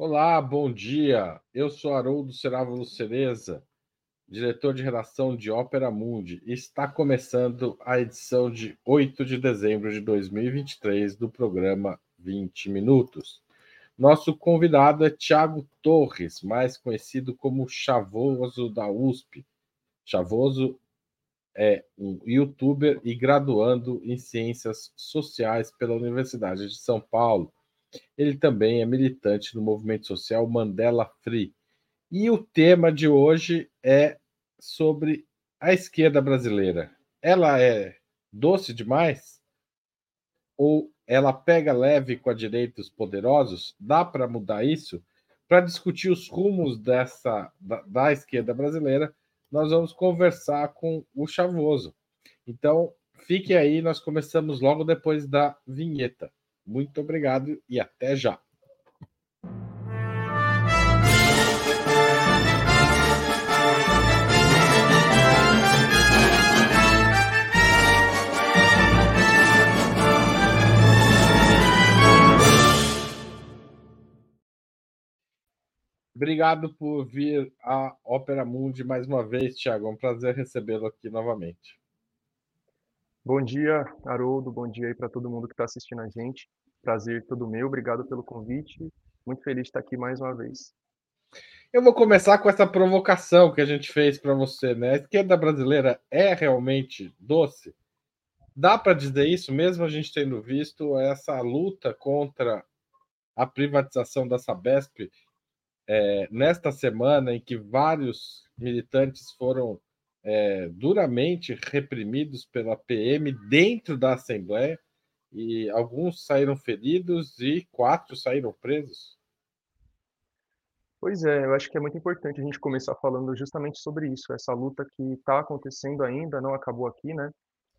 Olá, bom dia. Eu sou Haroldo Cerávulo Cereza, diretor de redação de Ópera Mundi, e está começando a edição de 8 de dezembro de 2023 do programa 20 Minutos. Nosso convidado é Tiago Torres, mais conhecido como Chavoso da USP. Chavoso é um youtuber e graduando em Ciências Sociais pela Universidade de São Paulo ele também é militante do movimento social Mandela Free. E o tema de hoje é sobre a esquerda brasileira. Ela é doce demais? Ou ela pega leve com a direita dos poderosos? Dá para mudar isso? Para discutir os rumos dessa da, da esquerda brasileira, nós vamos conversar com o Chavoso. Então, fique aí, nós começamos logo depois da vinheta. Muito obrigado e até já. Obrigado por vir à Ópera Mundi mais uma vez, Tiago. É um prazer recebê-lo aqui novamente. Bom dia, Haroldo. Bom dia aí para todo mundo que está assistindo a gente. Prazer todo meu, obrigado pelo convite. Muito feliz de estar aqui mais uma vez. Eu vou começar com essa provocação que a gente fez para você, né? A esquerda brasileira é realmente doce? Dá para dizer isso, mesmo a gente tendo visto essa luta contra a privatização da Sabesp é, nesta semana, em que vários militantes foram é, duramente reprimidos pela PM dentro da Assembleia e alguns saíram feridos e quatro saíram presos. Pois é, eu acho que é muito importante a gente começar falando justamente sobre isso, essa luta que está acontecendo ainda, não acabou aqui, né,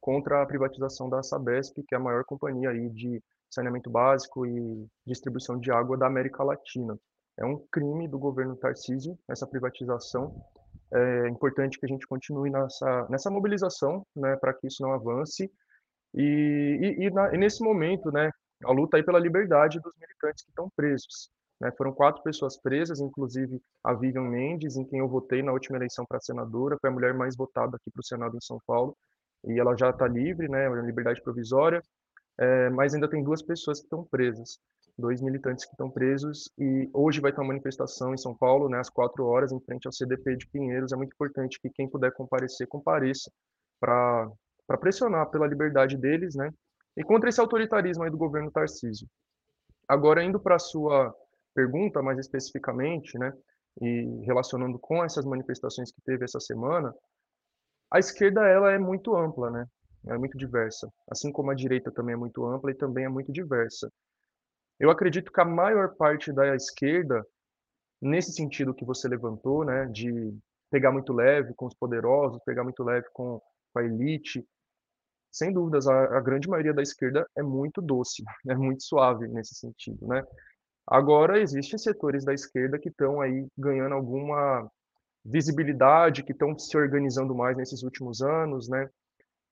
contra a privatização da Sabesp, que é a maior companhia aí de saneamento básico e distribuição de água da América Latina. É um crime do governo Tarcísio essa privatização. É importante que a gente continue nessa, nessa mobilização, né, para que isso não avance e, e, e, na, e, nesse momento, né, a luta aí pela liberdade dos militantes que estão presos. Né? Foram quatro pessoas presas, inclusive a Vivian Mendes, em quem eu votei na última eleição para senadora, foi a mulher mais votada aqui para o Senado em São Paulo, e ela já está livre, né, liberdade provisória, é, mas ainda tem duas pessoas que estão presas, dois militantes que estão presos, e hoje vai ter uma manifestação em São Paulo, né, às quatro horas, em frente ao CDP de Pinheiros. É muito importante que quem puder comparecer, compareça para pressionar pela liberdade deles, né? E contra esse autoritarismo aí do governo Tarcísio. Agora, indo para a sua pergunta mais especificamente, né? E relacionando com essas manifestações que teve essa semana, a esquerda ela é muito ampla, né? É muito diversa, assim como a direita também é muito ampla e também é muito diversa. Eu acredito que a maior parte da esquerda, nesse sentido que você levantou, né, de pegar muito leve com os poderosos, pegar muito leve com a elite, sem dúvidas, a, a, grande maioria da esquerda é muito doce, é muito suave nesse sentido, né? Agora, existem setores da esquerda que estão aí ganhando alguma visibilidade, que estão se organizando mais nesses últimos anos, né?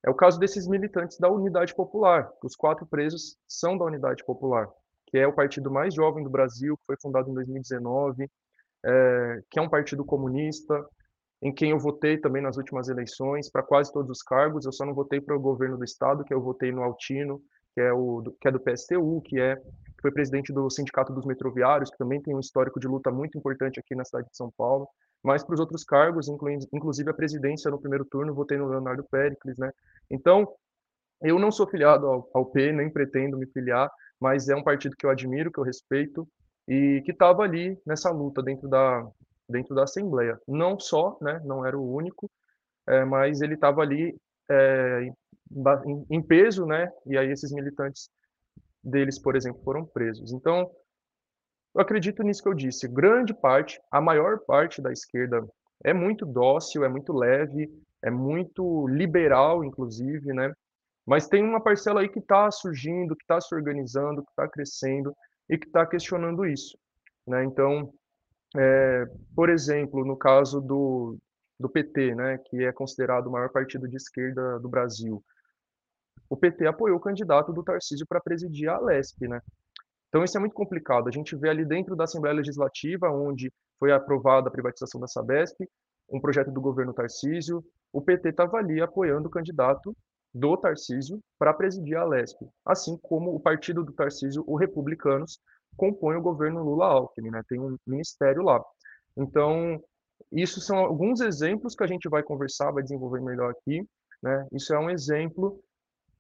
É o caso desses militantes da Unidade Popular. Os quatro presos são da Unidade Popular, que é o partido mais jovem do Brasil, que foi fundado em 2019, é, que é um partido comunista, em quem eu votei também nas últimas eleições, para quase todos os cargos. Eu só não votei para o governo do estado, que eu votei no Altino, que é, o, que é do PSTU, que é que foi presidente do Sindicato dos Metroviários, que também tem um histórico de luta muito importante aqui na cidade de São Paulo. Mas para os outros cargos, inclusive a presidência no primeiro turno, votei no Leonardo Pericles, né? Então, eu não sou filiado ao, ao P, nem pretendo me filiar, mas é um partido que eu admiro, que eu respeito e que estava ali nessa luta dentro da, dentro da Assembleia. Não só, né, não era o único, é, mas ele estava ali é, em, em, peso, né, e aí esses militantes deles, por exemplo, foram presos. Então, eu acredito nisso que eu disse. Grande parte, a maior parte da esquerda é muito dócil, é muito leve, é muito liberal, inclusive, né? Mas tem uma parcela aí que está surgindo, que está se organizando, que está crescendo e que está questionando isso, né? Então, é, por exemplo, no caso do, do PT, né, que é considerado o maior partido de esquerda do Brasil, o PT apoiou o candidato do Tarcísio para presidir a Alesp, né? Então isso é muito complicado. A gente vê ali dentro da Assembleia Legislativa, onde foi aprovada a privatização da Sabesp, um projeto do governo Tarcísio, o PT estava ali apoiando o candidato do Tarcísio para presidir a Lesp, assim como o partido do Tarcísio, o Republicanos, compõe o governo Lula-Alckmin, né? tem um ministério lá. Então, isso são alguns exemplos que a gente vai conversar, vai desenvolver melhor aqui. Né? Isso é um exemplo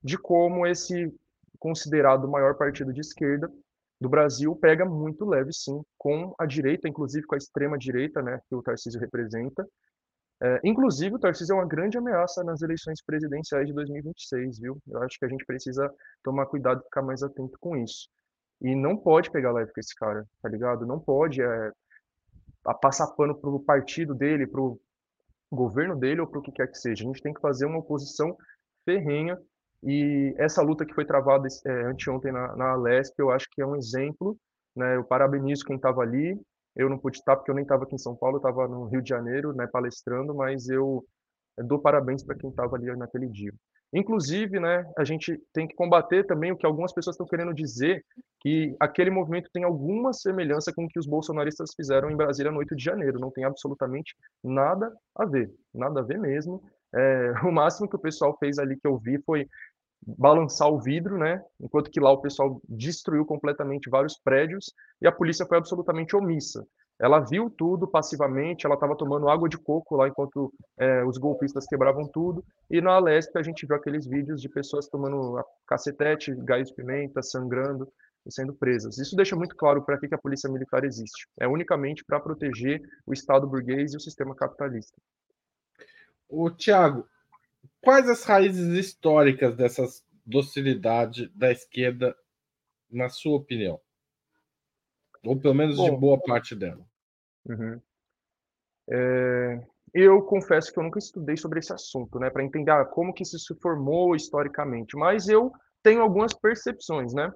de como esse considerado maior partido de esquerda do Brasil pega muito leve, sim, com a direita, inclusive com a extrema direita, né, que o Tarcísio representa. É, inclusive, o Tarcísio é uma grande ameaça nas eleições presidenciais de 2026, viu? Eu acho que a gente precisa tomar cuidado e ficar mais atento com isso. E não pode pegar leve com esse cara, tá ligado? Não pode é, passar pano pro partido dele, pro governo dele ou pro que quer que seja. A gente tem que fazer uma oposição ferrenha e essa luta que foi travada é, anteontem na, na eu acho que é um exemplo. Né? Eu parabenizo quem estava ali. Eu não pude estar porque eu nem estava aqui em São Paulo, eu estava no Rio de Janeiro, né, palestrando, mas eu dou parabéns para quem estava ali naquele dia. Inclusive, né, a gente tem que combater também o que algumas pessoas estão querendo dizer, que aquele movimento tem alguma semelhança com o que os bolsonaristas fizeram em Brasília no 8 de janeiro. Não tem absolutamente nada a ver, nada a ver mesmo. É, o máximo que o pessoal fez ali que eu vi foi balançar o vidro, né? Enquanto que lá o pessoal destruiu completamente vários prédios e a polícia foi absolutamente omissa. Ela viu tudo passivamente, ela estava tomando água de coco lá enquanto é, os golpistas quebravam tudo. E na Alesp a gente viu aqueles vídeos de pessoas tomando cacetete, gás de pimenta, sangrando e sendo presas. Isso deixa muito claro para que a polícia militar existe. É unicamente para proteger o Estado burguês e o sistema capitalista. O Tiago, quais as raízes históricas dessa docilidade da esquerda, na sua opinião? Ou pelo menos Bom, de boa parte dela. Uhum. É, eu confesso que eu nunca estudei sobre esse assunto, né, para entender ah, como que isso se formou historicamente, mas eu tenho algumas percepções, né?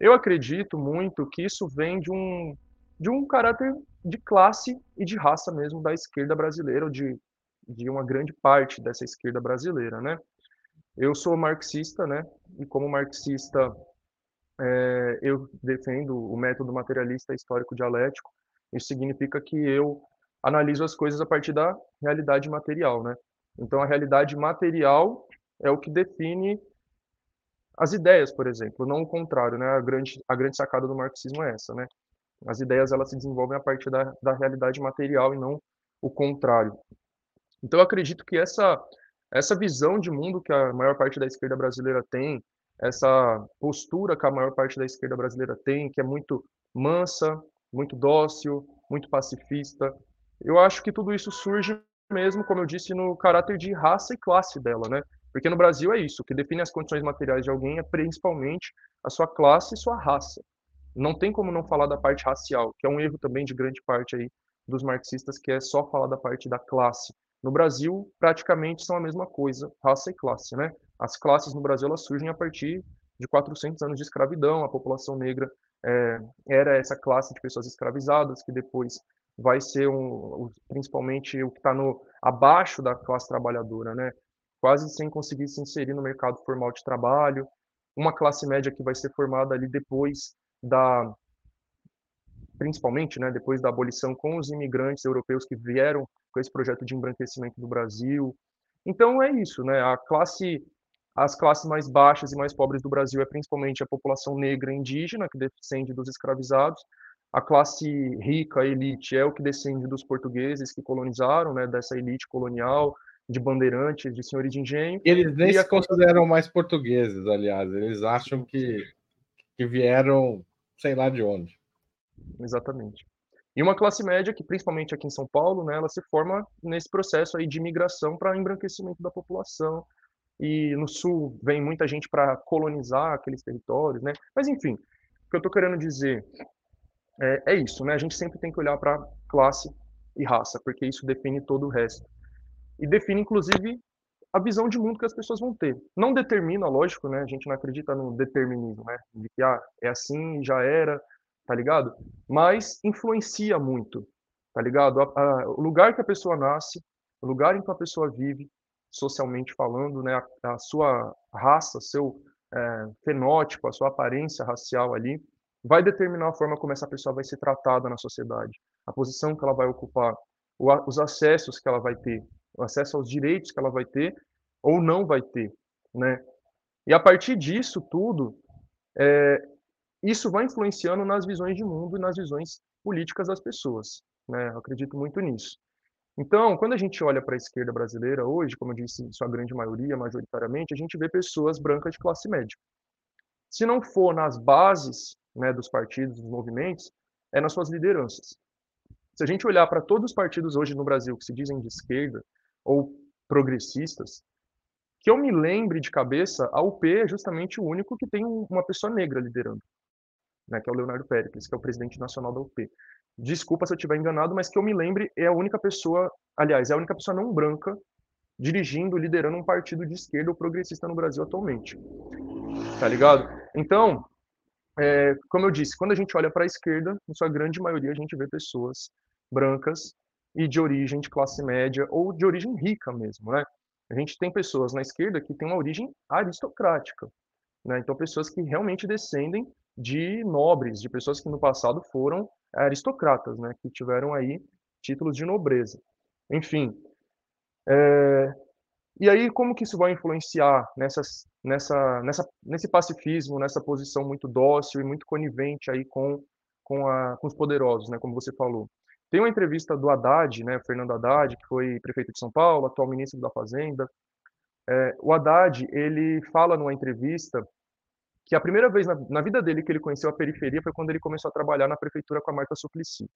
Eu acredito muito que isso vem de um de um caráter de classe e de raça mesmo da esquerda brasileira, ou de de uma grande parte dessa esquerda brasileira, né? Eu sou marxista, né? E como marxista, é, eu defendo o método materialista histórico dialético. Isso significa que eu analiso as coisas a partir da realidade material, né? Então, a realidade material é o que define as ideias, por exemplo, não o contrário, né? A grande, a grande sacada do marxismo é essa, né? As ideias elas se desenvolvem a partir da, da realidade material e não o contrário. Então, eu acredito que essa, essa visão de mundo que a maior parte da esquerda brasileira tem, essa postura que a maior parte da esquerda brasileira tem, que é muito mansa, muito dócil, muito pacifista, eu acho que tudo isso surge mesmo, como eu disse, no caráter de raça e classe dela, né? Porque no Brasil é isso, o que define as condições materiais de alguém é principalmente a sua classe e sua raça. Não tem como não falar da parte racial, que é um erro também de grande parte aí dos marxistas, que é só falar da parte da classe. No Brasil, praticamente são a mesma coisa, raça e classe, né? As classes no Brasil elas surgem a partir de 400 anos de escravidão, a população negra é, era essa classe de pessoas escravizadas, que depois vai ser um, principalmente o que está abaixo da classe trabalhadora, né? Quase sem conseguir se inserir no mercado formal de trabalho, uma classe média que vai ser formada ali depois da principalmente, né, depois da abolição com os imigrantes europeus que vieram com esse projeto de embranquecimento do Brasil. Então é isso, né? A classe as classes mais baixas e mais pobres do Brasil é principalmente a população negra e indígena, que descende dos escravizados. A classe rica, a elite, é o que descende dos portugueses que colonizaram, né, dessa elite colonial, de bandeirantes, de senhores de engenho. Eles nem e se a... consideram mais portugueses, aliás. Eles acham que, que vieram, sei lá de onde. Exatamente. E uma classe média que, principalmente aqui em São Paulo, né, ela se forma nesse processo aí de migração para embranquecimento da população. E no sul vem muita gente para colonizar aqueles territórios, né? Mas enfim, o que eu estou querendo dizer é, é, isso, né? A gente sempre tem que olhar para classe e raça, porque isso define todo o resto. E define, inclusive, a visão de mundo que as pessoas vão ter. Não determina, lógico, né? A gente não acredita no determinismo, né? De que ah, é assim, já era, tá ligado? Mas influencia muito, tá ligado? A, a, o lugar que a pessoa nasce, o lugar em que a pessoa vive, socialmente falando, né? A, a sua raça, seu é, fenótipo, a sua aparência racial ali, vai determinar a forma como essa pessoa vai ser tratada na sociedade, a posição que ela vai ocupar, os acessos que ela vai ter, o acesso aos direitos que ela vai ter ou não vai ter, né? E a partir disso tudo, é, isso vai influenciando nas visões de mundo e nas visões políticas das pessoas, né? Eu acredito muito nisso. Então, quando a gente olha para a esquerda brasileira hoje, como eu disse, sua grande maioria, majoritariamente, a gente vê pessoas brancas de classe média. Se não for nas bases né, dos partidos, dos movimentos, é nas suas lideranças. Se a gente olhar para todos os partidos hoje no Brasil que se dizem de esquerda ou progressistas, que eu me lembre de cabeça, a UP é justamente o único que tem uma pessoa negra liderando, né, que é o Leonardo Péricles, que é o presidente nacional da UP. Desculpa se eu estiver enganado, mas que eu me lembre, é a única pessoa, aliás, é a única pessoa não branca dirigindo, liderando um partido de esquerda ou progressista no Brasil atualmente. Tá ligado? Então, é, como eu disse, quando a gente olha para a esquerda, em sua grande maioria a gente vê pessoas brancas e de origem de classe média ou de origem rica mesmo, né? A gente tem pessoas na esquerda que têm uma origem aristocrática, né? Então pessoas que realmente descendem de nobres, de pessoas que no passado foram aristocratas, né, que tiveram aí títulos de nobreza. Enfim, é, e aí como que isso vai influenciar nessas, nessa, nessa, nesse pacifismo, nessa posição muito dócil e muito conivente aí com, com, a, com os poderosos, né, como você falou. Tem uma entrevista do Haddad, né, Fernando Haddad, que foi prefeito de São Paulo, atual ministro da Fazenda. É, o Haddad, ele fala numa entrevista que a primeira vez na, na, vida dele que ele conheceu a periferia foi quando ele começou a trabalhar na prefeitura com a Marta Suplicy.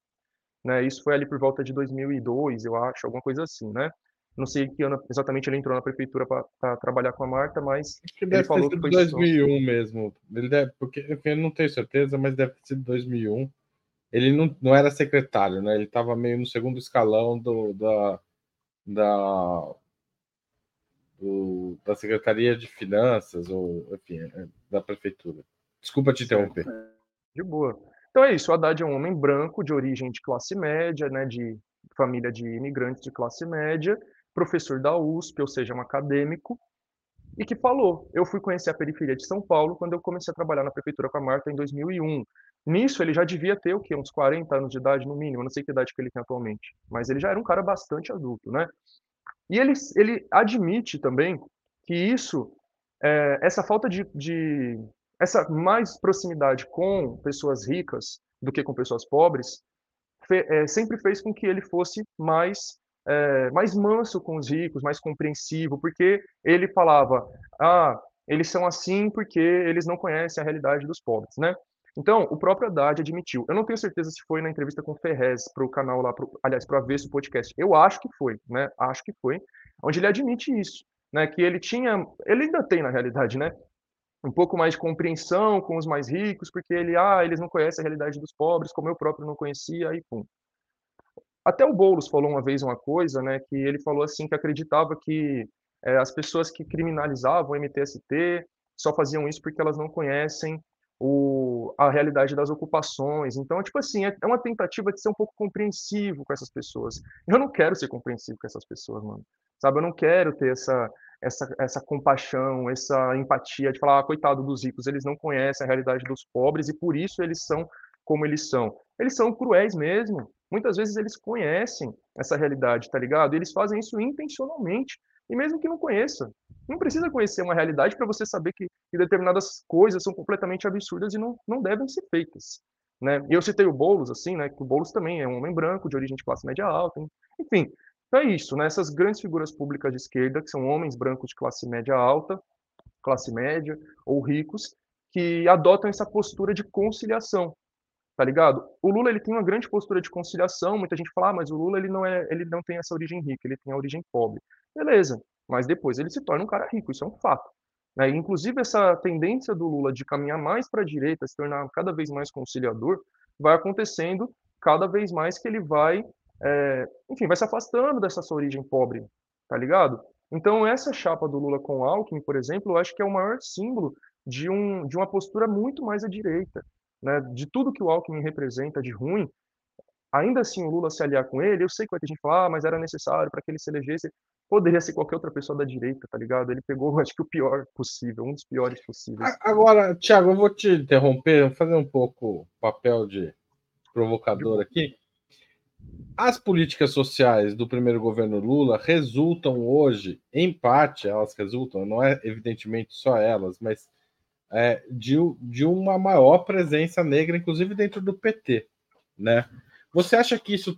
Né? Isso foi ali por volta de 2002, eu acho, alguma coisa assim, né? Não sei que ano exatamente ele entrou na prefeitura para trabalhar com a Marta, mas que deve ele falou ter sido que foi 2001 só... mesmo. Ele deve, porque eu não tenho certeza, mas deve ter sido 2001. Ele não, não era secretário, né? Ele estava meio no segundo escalão do, da, da da Secretaria de Finanças, ou enfim, é, da Prefeitura. Desculpa te interromper. De boa. Então é isso, o Haddad é um homem branco, de origem de classe média, né, de família de imigrantes de classe média, professor da USP, ou seja, um acadêmico, e que falou: Eu fui conhecer a periferia de São Paulo quando eu comecei a trabalhar na prefeitura com a Marta em 2001. Nisso, ele já devia ter o quê? Uns 40 anos de idade, no mínimo, eu não sei que idade que ele tem atualmente, mas ele já era um cara bastante adulto, né? E ele, ele admite também que isso, é, essa falta de, de, essa mais proximidade com pessoas ricas do que com pessoas pobres, fe, é, sempre fez com que ele fosse mais é, mais manso com os ricos, mais compreensivo, porque ele falava, ah, eles são assim porque eles não conhecem a realidade dos pobres, né? Então, o próprio Haddad admitiu. Eu não tenho certeza se foi na entrevista com o Ferrez para o canal lá, pro, aliás, para esse podcast. Eu acho que foi, né? Acho que foi, onde ele admite isso, né? Que ele tinha, ele ainda tem na realidade, né? Um pouco mais de compreensão com os mais ricos, porque ele, ah, eles não conhecem a realidade dos pobres, como eu próprio não conhecia, aí pum. Até o Boulos falou uma vez uma coisa, né? Que ele falou assim que acreditava que é, as pessoas que criminalizavam o MTST só faziam isso porque elas não conhecem o, a realidade das ocupações. Então, tipo assim, é, é uma tentativa de ser um pouco compreensivo com essas pessoas. Eu não quero ser compreensivo com essas pessoas, mano. Sabe, eu não quero ter essa, essa, essa compaixão, essa empatia de falar, ah, coitado dos ricos, eles não conhecem a realidade dos pobres e por isso eles são como eles são. Eles são cruéis mesmo. Muitas vezes eles conhecem essa realidade, tá ligado? E eles fazem isso intencionalmente. E mesmo que não conheça, não precisa conhecer uma realidade para você saber que, que, determinadas coisas são completamente absurdas e não, não devem ser feitas. Né? E eu citei o Boulos, assim, né, que o Boulos também é um homem branco, de origem de classe média alta, enfim. Então é isso, né? essas grandes figuras públicas de esquerda, que são homens brancos de classe média alta, classe média ou ricos, que adotam essa postura de conciliação, tá ligado? O Lula ele tem uma grande postura de conciliação, muita gente fala, ah, mas o Lula ele não é, ele não tem essa origem rica, ele tem a origem pobre. Beleza, mas depois ele se torna um cara rico, isso é um fato. Né? Inclusive, essa tendência do Lula de caminhar mais para a direita, se tornar cada vez mais conciliador, vai acontecendo cada vez mais que ele vai, é, enfim, vai se afastando dessa sua origem pobre, tá ligado? Então, essa chapa do Lula com o Alckmin, por exemplo, eu acho que é o maior símbolo de, um, de uma postura muito mais à direita. Né? De tudo que o Alckmin representa de ruim, ainda assim o Lula se aliar com ele, eu sei que vai ter gente falar, ah, mas era necessário para que ele se elegesse. Poderia ser qualquer outra pessoa da direita, tá ligado? Ele pegou, acho que o pior possível, um dos piores possíveis. Agora, Thiago, eu vou te interromper, vou fazer um pouco papel de provocador aqui. As políticas sociais do primeiro governo Lula resultam hoje, em parte, elas resultam, não é evidentemente só elas, mas é, de, de uma maior presença negra, inclusive dentro do PT, né? Você acha que isso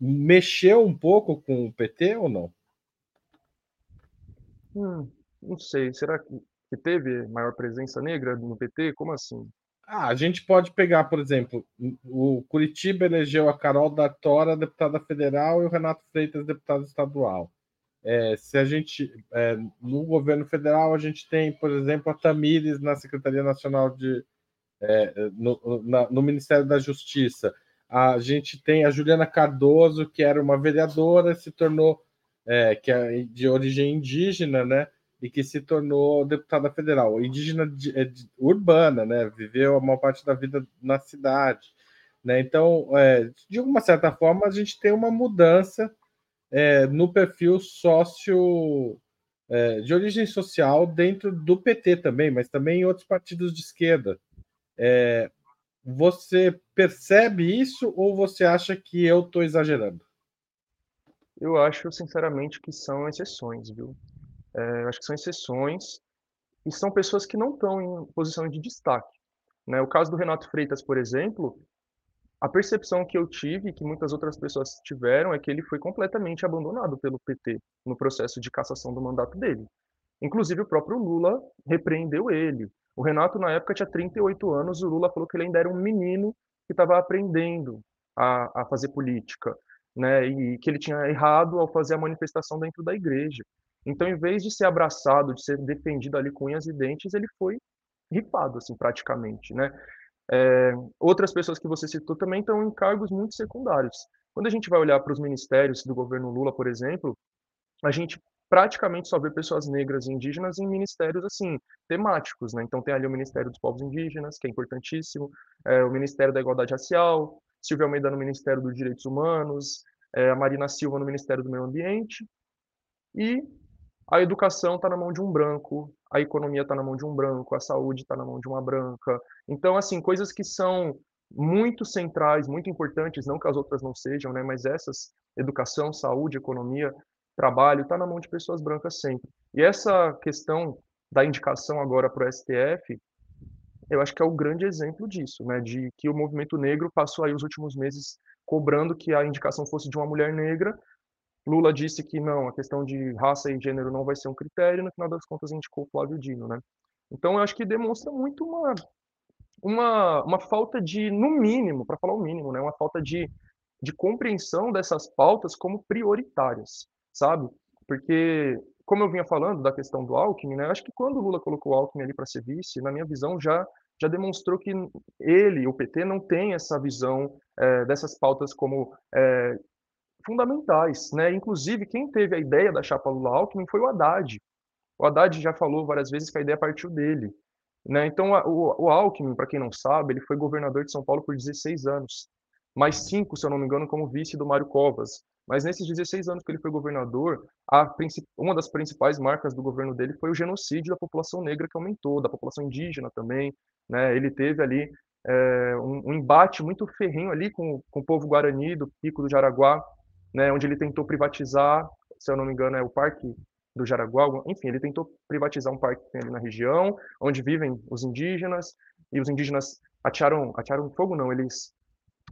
mexeu um pouco com o PT ou não? Hum, não sei. Será que, teve maior presença negra no PT? Como assim? Ah, a gente pode pegar, por exemplo, o Curitiba elegeu a Carol da Tora deputada federal e o Renato Freitas deputado estadual. É, se a gente é, no governo federal a gente tem, por exemplo, a Tamires na Secretaria Nacional de é, no, na, no Ministério da Justiça. A gente tem a Juliana Cardoso, que era uma vereadora, se tornou é, que é de origem indígena, né? e que se tornou deputada federal, indígena de, é, de, urbana, né? Viveu a maior parte da vida na cidade, né? Então, é, de uma certa forma, a gente tem uma mudança é, no perfil sócio é, de origem social dentro do PT também, mas também em outros partidos de esquerda. É, você percebe isso ou você acha que eu estou exagerando? Eu acho, sinceramente, que são exceções, viu? É, acho que são exceções e são pessoas que não estão em posição de destaque. Né? O caso do Renato Freitas, por exemplo, a percepção que eu tive, que muitas outras pessoas tiveram, é que ele foi completamente abandonado pelo PT no processo de cassação do mandato dele. Inclusive, o próprio Lula repreendeu ele. O Renato, na época, tinha 38 anos, o Lula falou que ele ainda era um menino que estava aprendendo a, a fazer política, né? e que ele tinha errado ao fazer a manifestação dentro da igreja. Então, em vez de ser abraçado, de ser defendido ali com unhas e dentes, ele foi ripado, assim, praticamente, né? É, outras pessoas que você citou também estão em cargos muito secundários. Quando a gente vai olhar para os ministérios do governo Lula, por exemplo, a gente praticamente só vê pessoas negras e indígenas em ministérios assim temáticos, né? Então tem ali o Ministério dos Povos Indígenas, que é importantíssimo, é, o Ministério da Igualdade Racial, Silvia Almeida no Ministério dos Direitos Humanos, é, a Marina Silva no Ministério do Meio Ambiente e a educação está na mão de um branco, a economia está na mão de um branco, a saúde está na mão de uma branca. Então, assim, coisas que são muito centrais, muito importantes, não que as outras não sejam, né, mas essas, educação, saúde, economia, trabalho, está na mão de pessoas brancas sempre. E essa questão da indicação agora para o STF, eu acho que é o grande exemplo disso, né, de que o movimento negro passou aí os últimos meses cobrando que a indicação fosse de uma mulher negra, Lula disse que não, a questão de raça e gênero não vai ser um critério, no final das contas indicou Flávio Dino, né? Então eu acho que demonstra muito uma, uma, uma falta de, no mínimo, para falar o mínimo, né? Uma falta de, de compreensão dessas pautas como prioritárias, sabe? Porque, como eu vinha falando da questão do Alckmin, né? Acho que quando o Lula colocou o Alckmin ali para ser vice, na minha visão já já demonstrou que ele, o PT, não tem essa visão é, dessas pautas como é, fundamentais, né? Inclusive, quem teve a ideia da chapa Lula-Alckmin foi o Haddad. O Haddad já falou várias vezes que a ideia partiu dele. Né? Então, o, o Alckmin, para quem não sabe, ele foi governador de São Paulo por 16 anos. Mais cinco, se eu não me engano, como vice do Mário Covas. Mas nesses 16 anos que ele foi governador, uma das principais marcas do governo dele foi o genocídio da população negra que aumentou, da população indígena também. Né? Ele teve ali é, um, um, embate muito ferrenho ali com, com o povo guarani do Pico do Jaraguá, né, onde ele tentou privatizar, se eu não me engano, é o Parque do Jaraguá, enfim, ele tentou privatizar um parque que tem ali na região, onde vivem os indígenas, e os indígenas atearam, atearam fogo não, eles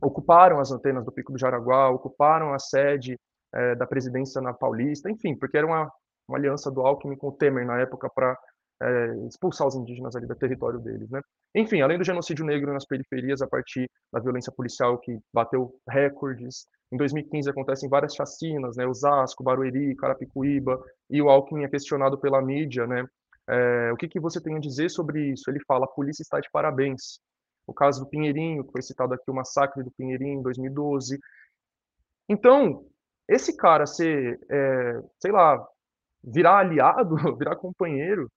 ocuparam as antenas do Pico do Jaraguá, ocuparam a sede é, da presidência na Paulista, enfim, porque era uma, uma aliança do Alckmin com o Temer na época para é, expulsar os indígenas ali do território deles, né? Enfim, além do genocídio negro nas periferias a partir da violência policial que bateu recordes, em 2015 acontecem várias chacinas, né? Osasco, Barueri, Carapicuíba, e o Alckmin é questionado pela mídia, né? É, o que, que você tem a dizer sobre isso? Ele fala: a polícia está de parabéns. O caso do Pinheirinho, que foi citado aqui, o massacre do Pinheirinho em 2012. Então, esse cara ser, é, sei lá, virar aliado, virar companheiro,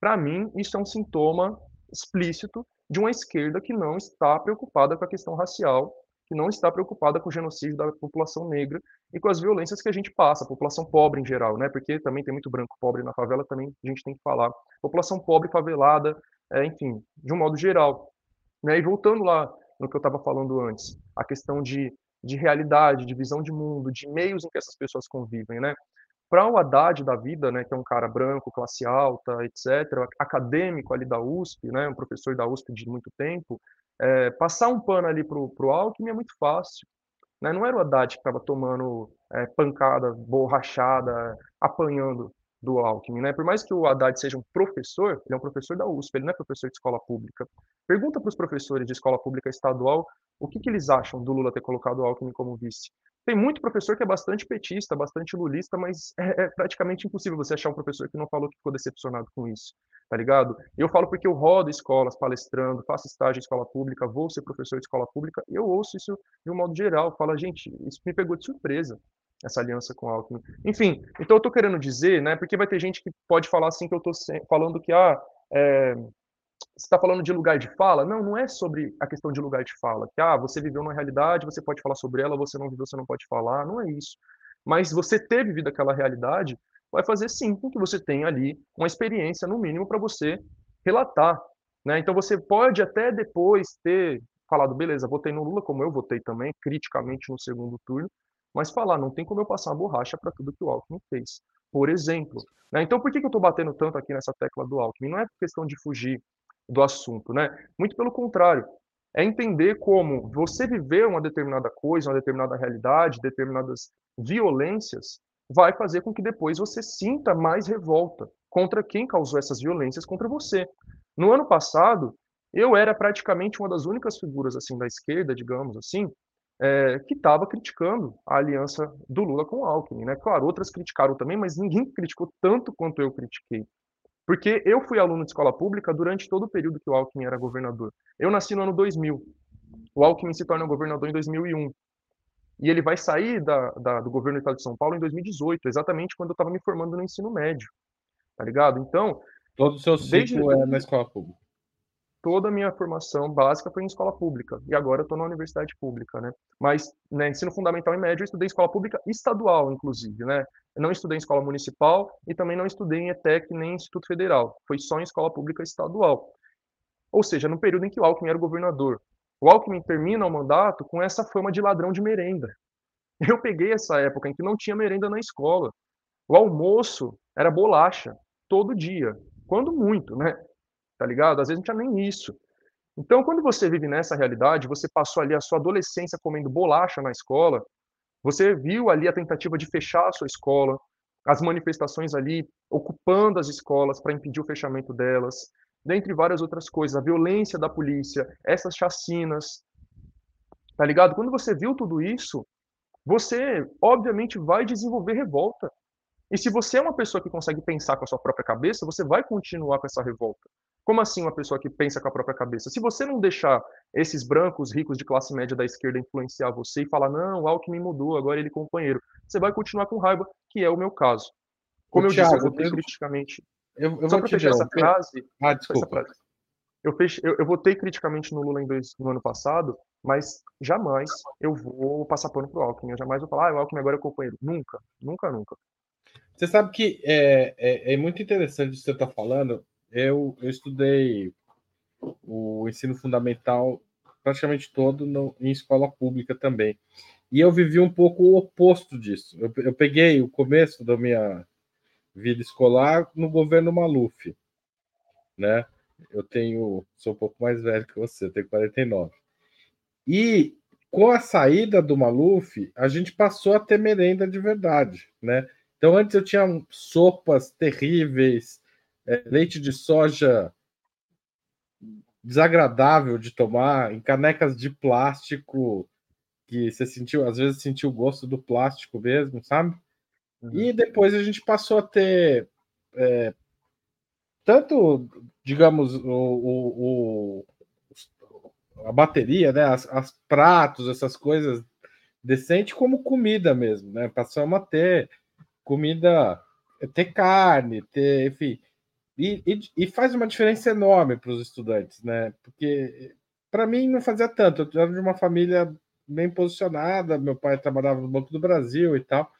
para mim, isso é um sintoma explícito de uma esquerda que não está preocupada com a questão racial, que não está preocupada com o genocídio da população negra e com as violências que a gente passa, a população pobre em geral, né? Porque também tem muito branco pobre na favela, também a gente tem que falar. População pobre, favelada, é, enfim, de um modo geral. Né? E voltando lá no que eu estava falando antes, a questão de, de realidade, de visão de mundo, de meios em que essas pessoas convivem, né? Para o Haddad da vida, né, que é um cara branco, classe alta, etc., acadêmico ali da USP, né, um professor da USP de muito tempo, é, passar um pano ali para o Alckmin é muito fácil. Né? Não era o Haddad que estava tomando é, pancada, borrachada, apanhando do Alckmin. Né? Por mais que o Haddad seja um professor, ele é um professor da USP, ele não é professor de escola pública. Pergunta para os professores de escola pública estadual o que, que eles acham do Lula ter colocado o Alckmin como vice. Tem muito professor que é bastante petista, bastante lulista, mas é, é, praticamente impossível você achar um professor que não falou que ficou decepcionado com isso, tá ligado? Eu falo porque eu rodo escolas palestrando, faço estágio em escola pública, vou ser professor de escola pública, e eu ouço isso de um modo geral. Fala, gente, isso me pegou de surpresa, essa aliança com o Alckmin. Enfim, então eu tô querendo dizer, né, porque vai ter gente que pode falar assim que eu tô falando que, ah, é, você está falando de lugar de fala? Não, não é sobre a questão de lugar de fala. Que, ah, você viveu uma realidade, você pode falar sobre ela, você não viveu, você não pode falar. Não é isso. Mas você ter vivido aquela realidade vai fazer sim com que você tenha ali uma experiência, no mínimo, para você relatar. Né? Então você pode até depois ter falado, beleza, votei no Lula, como eu votei também, criticamente no segundo turno, mas falar, não tem como eu passar a borracha para tudo que o Alckmin fez. Por exemplo. Né? Então por que, que eu estou batendo tanto aqui nessa tecla do Alckmin? Não é questão de fugir do assunto, né? Muito pelo contrário, é entender como você viver uma determinada coisa, uma determinada realidade, determinadas violências, vai fazer com que depois você sinta mais revolta contra quem causou essas violências contra você. No ano passado, eu era praticamente uma das únicas figuras assim da esquerda, digamos assim, é, que estava criticando a aliança do Lula com o Alckmin, né? Claro, outras criticaram também, mas ninguém criticou tanto quanto eu critiquei. Porque eu fui aluno de escola pública durante todo o período que o Alckmin era governador. Eu nasci no ano 2000. O Alckmin se torna governador em 2001. E ele vai sair da, da, do governo do Estado de São Paulo em 2018, exatamente quando eu estava me formando no ensino médio. Tá ligado? Então. Todo o seu ciclo desde... é na escola pública toda a minha formação básica foi em escola pública e agora eu estou na universidade pública, né? Mas né, ensino fundamental e médio eu estudei em escola pública estadual, inclusive, né? Eu não estudei em escola municipal e também não estudei em ETEC nem em Instituto Federal. Foi só em escola pública estadual. Ou seja, no período em que o Alckmin era governador. O Alckmin termina o mandato com essa fama de ladrão de merenda. Eu peguei essa época em que não tinha merenda na escola. O almoço era bolacha todo dia, quando muito, né? Tá ligado? Às vezes não tinha nem isso. Então, quando você vive nessa realidade, você passou ali a sua adolescência comendo bolacha na escola, você viu ali a tentativa de fechar a sua escola, as manifestações ali ocupando as escolas para impedir o fechamento delas, dentre várias outras coisas, a violência da polícia, essas chacinas, tá ligado? Quando você viu tudo isso, você obviamente vai desenvolver revolta. E se você é uma pessoa que consegue pensar com a sua própria cabeça, você vai continuar com essa revolta. Como assim uma pessoa que pensa com a própria cabeça? Se você não deixar esses brancos ricos de classe média da esquerda influenciar você e falar, não, o Alckmin mudou, agora ele é companheiro, você vai continuar com raiva, que é o meu caso. Como eu Thiago, disse, eu votei eu... criticamente. Eu, eu Só para fechar essa frase. Ah, desculpa. Frase, eu, fech... eu, eu, votei criticamente no Lula em dois, no ano passado, mas jamais eu vou passar pano pro Alckmin. Eu jamais vou falar, ah, o Alckmin agora é companheiro. Nunca, nunca, nunca. Você sabe que é, é, é muito interessante o que você está falando, eu, eu estudei o ensino fundamental praticamente todo no, em escola pública também. E eu vivi um pouco o oposto disso. Eu, eu peguei o começo da minha vida escolar no governo Maluf, né? Eu tenho, sou um pouco mais velho que você, eu tenho 49. E com a saída do Maluf, a gente passou a ter merenda de verdade, né? Então antes eu tinha sopas terríveis, é, leite de soja desagradável de tomar, em canecas de plástico, que você sentiu, às vezes sentiu o gosto do plástico mesmo, sabe? Uhum. E depois a gente passou a ter é, tanto, digamos, o, o, o, a bateria, né? As, as, pratos, essas coisas decente, como comida mesmo, né? Passamos a ter comida, ter carne, ter, enfim, e, e, e faz uma diferença enorme para os estudantes, né? Porque para mim não fazia tanto. Eu era de uma família bem posicionada, meu pai trabalhava no Banco do Brasil e tal,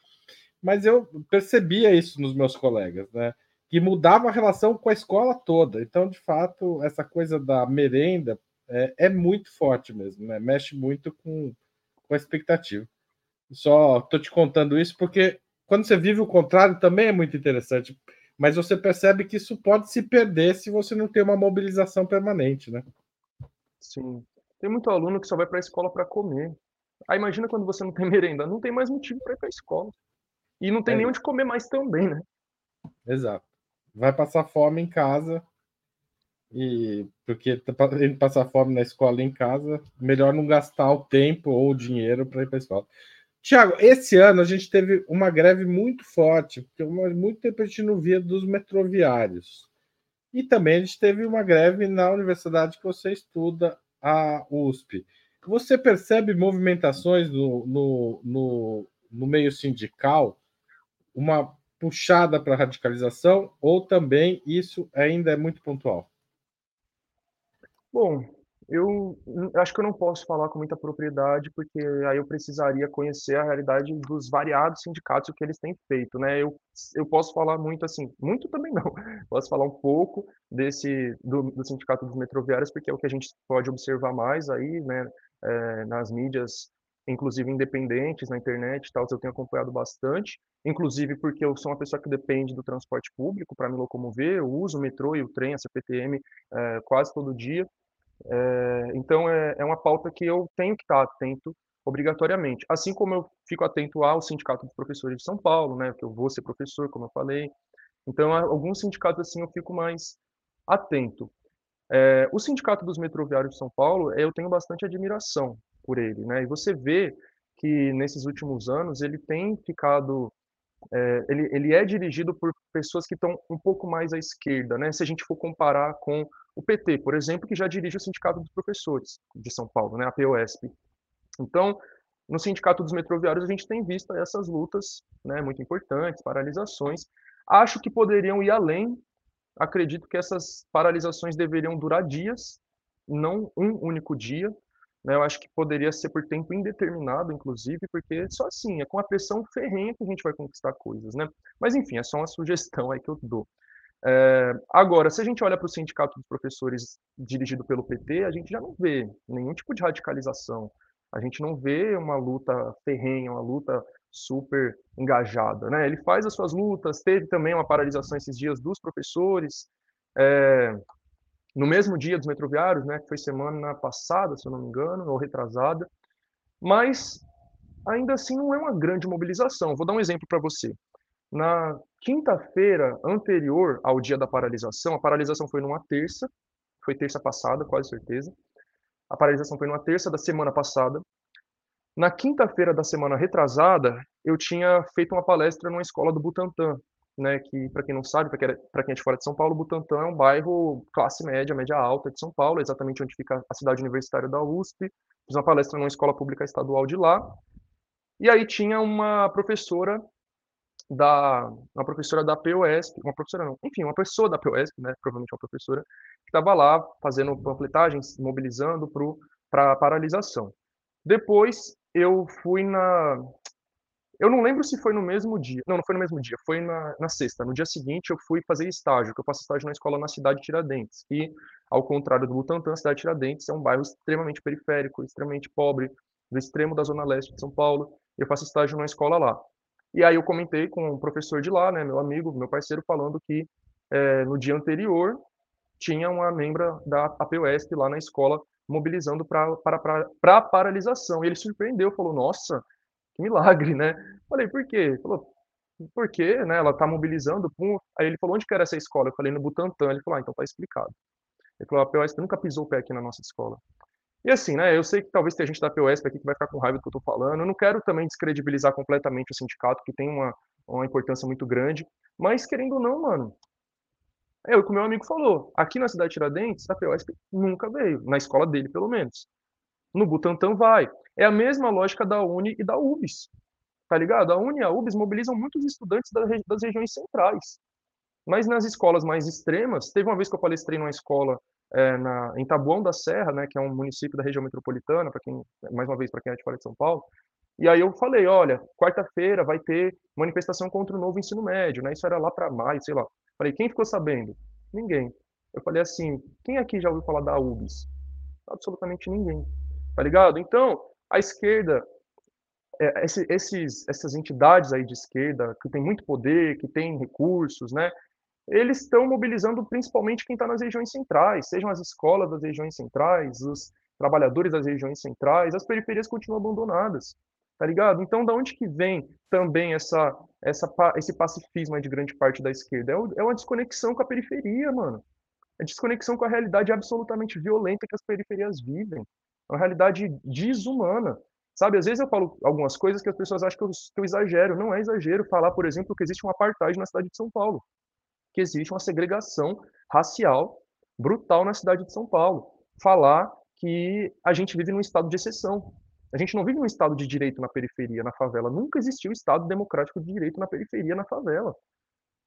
mas eu percebia isso nos meus colegas, né? Que mudava a relação com a escola toda. Então, de fato, essa coisa da merenda é, é muito forte mesmo, né? Mexe muito com, com a expectativa. Só estou te contando isso porque quando você vive o contrário também é muito interessante, mas você percebe que isso pode se perder se você não tem uma mobilização permanente, né? Sim. Tem muito aluno que só vai para a escola para comer. Aí imagina quando você não tem merenda, não tem mais motivo para ir para a escola. E não tem é. nem onde comer mais também, né? Exato. Vai passar fome em casa e porque ele passar fome na escola e em casa, melhor não gastar o tempo ou o dinheiro para ir para a escola. Tiago, esse ano a gente teve uma greve muito forte, porque muito tempo a gente não via dos metroviários. E também a gente teve uma greve na universidade que você estuda, a USP. Você percebe movimentações no, no, no, no meio sindical, uma puxada para a radicalização, ou também isso ainda é muito pontual? Bom, eu acho que eu não posso falar com muita propriedade, porque aí eu precisaria conhecer a realidade dos variados sindicatos o que eles têm feito, né? Eu, eu posso falar muito assim, muito também não, posso falar um pouco desse do, do sindicato dos metroviários, porque é o que a gente pode observar mais aí, né, é, nas mídias, inclusive independentes, na internet e tal, eu tenho acompanhado bastante, inclusive porque eu sou uma pessoa que depende do transporte público para me locomover, eu uso o metrô e o trem, a CPTM, é, quase todo dia, é, então, é, é uma pauta que eu tenho que estar atento obrigatoriamente. Assim como eu fico atento ao Sindicato dos Professores de São Paulo, né, que eu vou ser professor, como eu falei. Então, alguns sindicatos assim eu fico mais atento. É, o Sindicato dos Metroviários de São Paulo, eu tenho bastante admiração por ele, né? E você vê que nesses últimos anos ele tem ficado, é, ele, ele é dirigido por pessoas que estão um pouco mais à esquerda, né? Se a gente for comparar com o PT, por exemplo, que já dirige o Sindicato dos Professores de São Paulo, né, a POSP. Então, no Sindicato dos Metroviários, a gente tem visto essas lutas né, muito importantes, paralisações. Acho que poderiam ir além. Acredito que essas paralisações deveriam durar dias, não um único dia. Né? Eu acho que poderia ser por tempo indeterminado, inclusive, porque só assim, é com a pressão ferrenha que a gente vai conquistar coisas. Né? Mas, enfim, é só uma sugestão aí que eu dou. É, agora, se a gente olha para o sindicato dos professores dirigido pelo PT, a gente já não vê nenhum tipo de radicalização. A gente não vê uma luta ferrenha, uma luta super engajada. Né? Ele faz as suas lutas, teve também uma paralisação esses dias dos professores. É, no mesmo dia dos metroviários, né, que foi semana passada, se eu não me engano, ou retrasada, mas ainda assim não é uma grande mobilização. Vou dar um exemplo para você. Na quinta-feira anterior ao dia da paralisação, a paralisação foi numa terça, foi terça passada, quase certeza. A paralisação foi numa terça da semana passada. Na quinta-feira da semana retrasada, eu tinha feito uma palestra numa escola do Butantã, né, que para quem não sabe, para quem é de fora de São Paulo, Butantã é um bairro classe média, média alta de São Paulo, exatamente onde fica a cidade universitária da USP. Fiz uma palestra numa escola pública estadual de lá. E aí tinha uma professora da uma professora da POSP, uma professora não, enfim, uma pessoa da POSP, né, provavelmente uma professora, que estava lá fazendo panfletagens, mobilizando para a paralisação. Depois eu fui na. Eu não lembro se foi no mesmo dia. Não, não foi no mesmo dia, foi na, na sexta. No dia seguinte eu fui fazer estágio, que eu faço estágio na escola na cidade de Tiradentes, que, ao contrário do Butantã, a cidade de Tiradentes é um bairro extremamente periférico, extremamente pobre, do extremo da zona leste de São Paulo. Eu faço estágio numa escola lá. E aí eu comentei com o professor de lá, né, meu amigo, meu parceiro, falando que é, no dia anterior tinha uma membra da APUESP lá na escola mobilizando para para paralisação. E ele surpreendeu, falou: "Nossa, que milagre, né?" Falei: "Por quê?" Falou: "Porque, né, ela está mobilizando pum". Aí ele falou: "Onde que era essa escola?" Eu falei: "No Butantã". Ele falou: "Ah, então tá explicado". Ele falou: "A APUESP nunca pisou o pé aqui na nossa escola". E assim, né, eu sei que talvez tenha gente da POSP aqui que vai ficar com raiva do que eu estou falando, eu não quero também descredibilizar completamente o sindicato, que tem uma, uma importância muito grande, mas querendo ou não, mano, é o que o meu amigo falou, aqui na cidade de Tiradentes, a POSP nunca veio, na escola dele pelo menos. No Butantã vai. É a mesma lógica da Uni e da UBS, tá ligado? A Uni e a UBS mobilizam muitos estudantes das regiões centrais, mas nas escolas mais extremas, teve uma vez que eu palestrei numa escola é, na, em Taboão da Serra, né, que é um município da região metropolitana, para quem, mais uma vez, para quem é de fora de São Paulo. E aí eu falei, olha, quarta-feira vai ter manifestação contra o novo ensino médio, né? Isso era lá para maio, sei lá. Falei, quem ficou sabendo? Ninguém. Eu falei assim, quem aqui já ouviu falar da UBS? Absolutamente ninguém. Tá ligado? Então, a esquerda, é, esses, essas entidades aí de esquerda, que tem muito poder, que tem recursos, né? Eles estão mobilizando principalmente quem está nas regiões centrais, sejam as escolas das regiões centrais, os trabalhadores das regiões centrais, as periferias continuam abandonadas, tá ligado? Então, da onde que vem também essa, essa, esse pacifismo de grande parte da esquerda? É, é uma desconexão com a periferia, mano. É desconexão com a realidade absolutamente violenta que as periferias vivem. É uma realidade desumana. Sabe, às vezes eu falo algumas coisas que as pessoas acham que eu, que eu exagero. Não é exagero falar, por exemplo, que existe um apartheid na cidade de São Paulo que existe uma segregação racial brutal na cidade de São Paulo. Falar que a gente vive num estado de exceção. A gente não vive num estado de direito na periferia, na favela. Nunca existiu estado democrático de direito na periferia, na favela.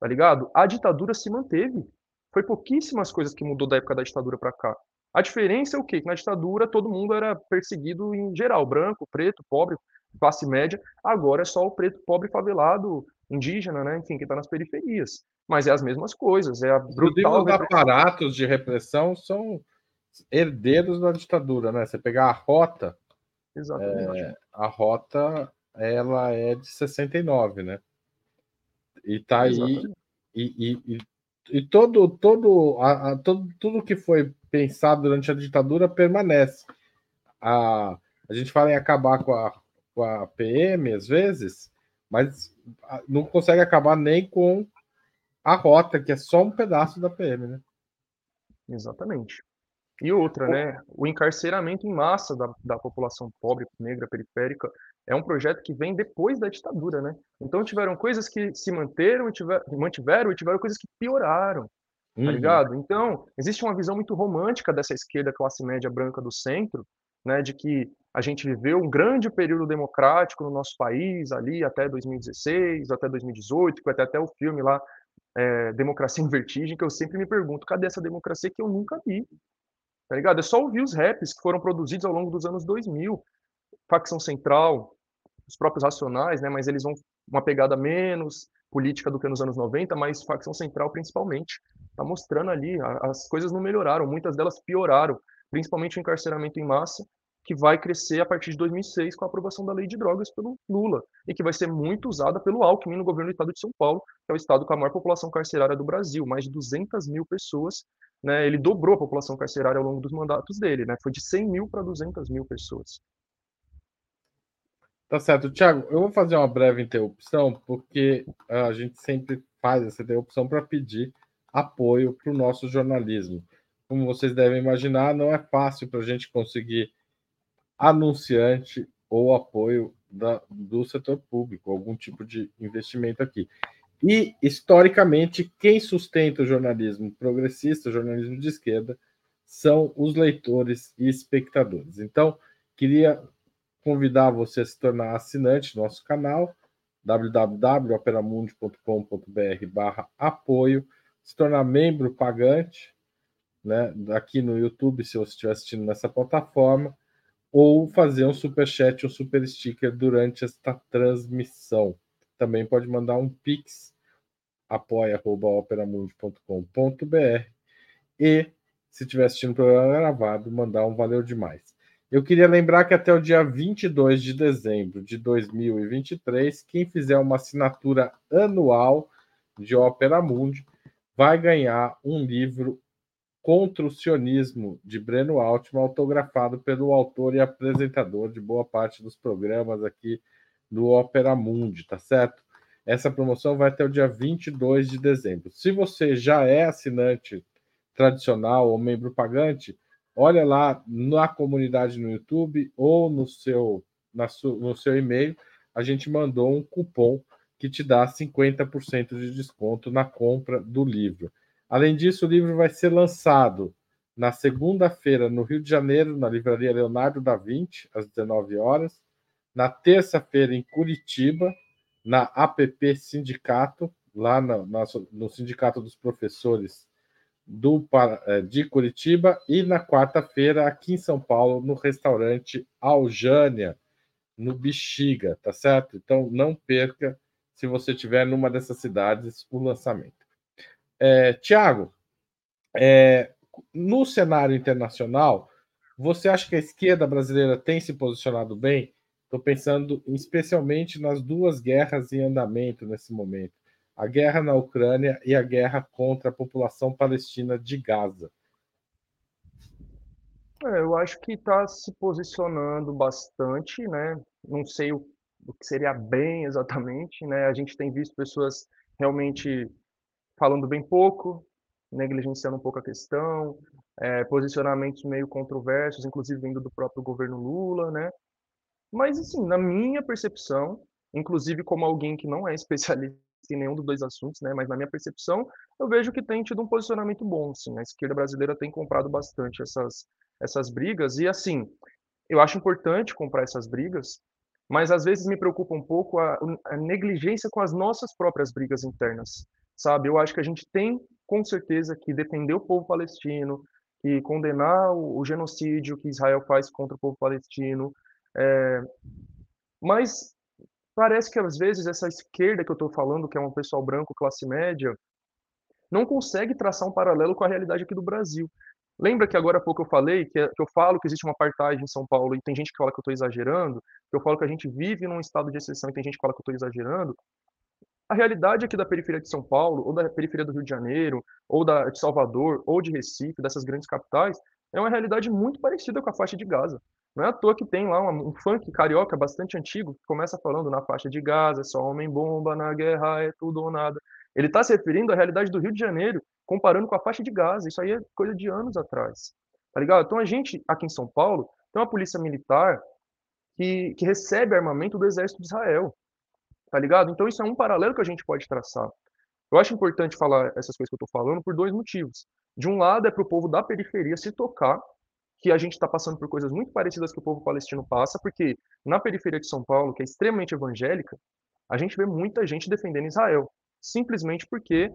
Tá ligado? A ditadura se manteve. Foi pouquíssimas coisas que mudou da época da ditadura para cá. A diferença é o quê? Que na ditadura todo mundo era perseguido em geral, branco, preto, pobre, classe média. Agora é só o preto, pobre, favelado, indígena, né? Enfim, que está nas periferias mas é as mesmas coisas. É a brutal os aparatos de repressão são herdeiros da ditadura, né? Você pegar a rota, Exatamente. É, a rota ela é de 69, né? E tá aí e, e, e, e, todo todo, a, a, todo tudo que foi pensado durante a ditadura permanece. A, a gente fala em acabar com a, com a PM às vezes, mas não consegue acabar nem com a rota, que é só um pedaço da PM, né? Exatamente. E outra, né? O encarceramento em massa da, da população pobre, negra, periférica, é um projeto que vem depois da ditadura, né? Então tiveram coisas que se manteram e tiver, mantiveram e tiveram coisas que pioraram, tá uhum. ligado? Então, existe uma visão muito romântica dessa esquerda classe média branca do centro, né, de que a gente viveu um grande período democrático no nosso país ali até 2016, até 2018, que vai ter até o filme lá é, Democracia em Vertigem, que eu sempre me pergunto, cadê essa democracia que eu nunca vi? Tá ligado? É só ouvir os raps que foram produzidos ao longo dos anos 2000, Facção Central, os próprios Racionais, né, mas eles vão uma pegada menos política do que nos anos 90, mas Facção Central principalmente, tá mostrando ali, as coisas não melhoraram, muitas delas pioraram, principalmente o encarceramento em massa que vai crescer a partir de 2006 com a aprovação da lei de drogas pelo Lula e que vai ser muito usada pelo Alckmin no governo do estado de São Paulo, que é o estado com a maior população carcerária do Brasil, mais de 200 mil pessoas. Né, ele dobrou a população carcerária ao longo dos mandatos dele, né, foi de 100 mil para 200 mil pessoas. Tá certo. Tiago, eu vou fazer uma breve interrupção, porque a gente sempre faz essa interrupção para pedir apoio para o nosso jornalismo. Como vocês devem imaginar, não é fácil para a gente conseguir anunciante ou apoio da, do setor público, algum tipo de investimento aqui. E, historicamente, quem sustenta o jornalismo progressista, o jornalismo de esquerda, são os leitores e espectadores. Então, queria convidar você a se tornar assinante do nosso canal, www.operamundi.com.br barra apoio, se tornar membro pagante, né, aqui no YouTube, se você estiver assistindo nessa plataforma, ou fazer um super chat, um super sticker durante esta transmissão. Também pode mandar um pix apoia@operamundi.com.br e se estiver assistindo o programa gravado, mandar um valeu demais. Eu queria lembrar que até o dia 22 de dezembro de 2023, quem fizer uma assinatura anual de Opera Mundi vai ganhar um livro Contra o Sionismo, de Breno Altman, autografado pelo autor e apresentador de boa parte dos programas aqui do Opera Mundi, tá certo? Essa promoção vai até o dia 22 de dezembro. Se você já é assinante tradicional ou membro pagante, olha lá na comunidade no YouTube ou no seu, na su, no seu e-mail, a gente mandou um cupom que te dá 50% de desconto na compra do livro. Além disso, o livro vai ser lançado na segunda-feira no Rio de Janeiro, na livraria Leonardo da Vinci, às 19 horas. Na terça-feira, em Curitiba, na APP Sindicato, lá no, no Sindicato dos Professores do, é, de Curitiba e na quarta-feira aqui em São Paulo, no restaurante Aljânia, no Bexiga, tá certo? Então não perca se você estiver numa dessas cidades o lançamento. É, Tiago, é, no cenário internacional, você acha que a esquerda brasileira tem se posicionado bem? Estou pensando especialmente nas duas guerras em andamento nesse momento a guerra na Ucrânia e a guerra contra a população palestina de Gaza. É, eu acho que está se posicionando bastante, né? Não sei o, o, que seria bem exatamente, né? A gente tem visto pessoas realmente falando bem pouco, negligenciando um pouco a questão, é, posicionamentos meio controversos, inclusive vindo do próprio governo Lula, né? Mas, assim, na minha percepção, inclusive como alguém que não é especialista em nenhum dos dois assuntos, né? Mas na minha percepção, eu vejo que tem tido um posicionamento bom, sim. A esquerda brasileira tem comprado bastante essas essas brigas e assim, eu acho importante comprar essas brigas, mas às vezes me preocupa um pouco a, a negligência com as nossas próprias brigas internas, sabe? Eu acho que a gente tem com certeza que defender o povo palestino, que condenar o, o genocídio que Israel faz contra o povo palestino, é, mas parece que às vezes essa esquerda que eu estou falando, que é um pessoal branco, classe média, não consegue traçar um paralelo com a realidade aqui do Brasil. Lembra que agora há pouco eu falei que, eu falo que existe uma apartheid em São Paulo e tem gente que fala que eu estou exagerando, que eu falo que a gente vive num estado de exceção e tem gente que fala que eu estou exagerando. A realidade aqui da periferia de São Paulo, ou da periferia do Rio de Janeiro, ou da, de Salvador, ou de Recife, dessas grandes capitais, é uma realidade muito parecida com a faixa de Gaza. Não é à toa que tem lá um, um funk carioca bastante antigo, que começa falando na faixa de Gaza, é só homem-bomba, na guerra é tudo ou nada. Ele está se referindo à realidade do Rio de Janeiro, comparando com a faixa de Gaza. Isso aí é coisa de anos atrás. Tá ligado? Então a gente, aqui em São Paulo, tem uma polícia militar que, que recebe armamento do exército de Israel. Tá ligado? Então isso é um paralelo que a gente pode traçar. Eu acho importante falar essas coisas que eu estou falando por dois motivos. De um lado, é para o povo da periferia se tocar que a gente está passando por coisas muito parecidas que o povo palestino passa, porque na periferia de São Paulo, que é extremamente evangélica, a gente vê muita gente defendendo Israel, simplesmente porque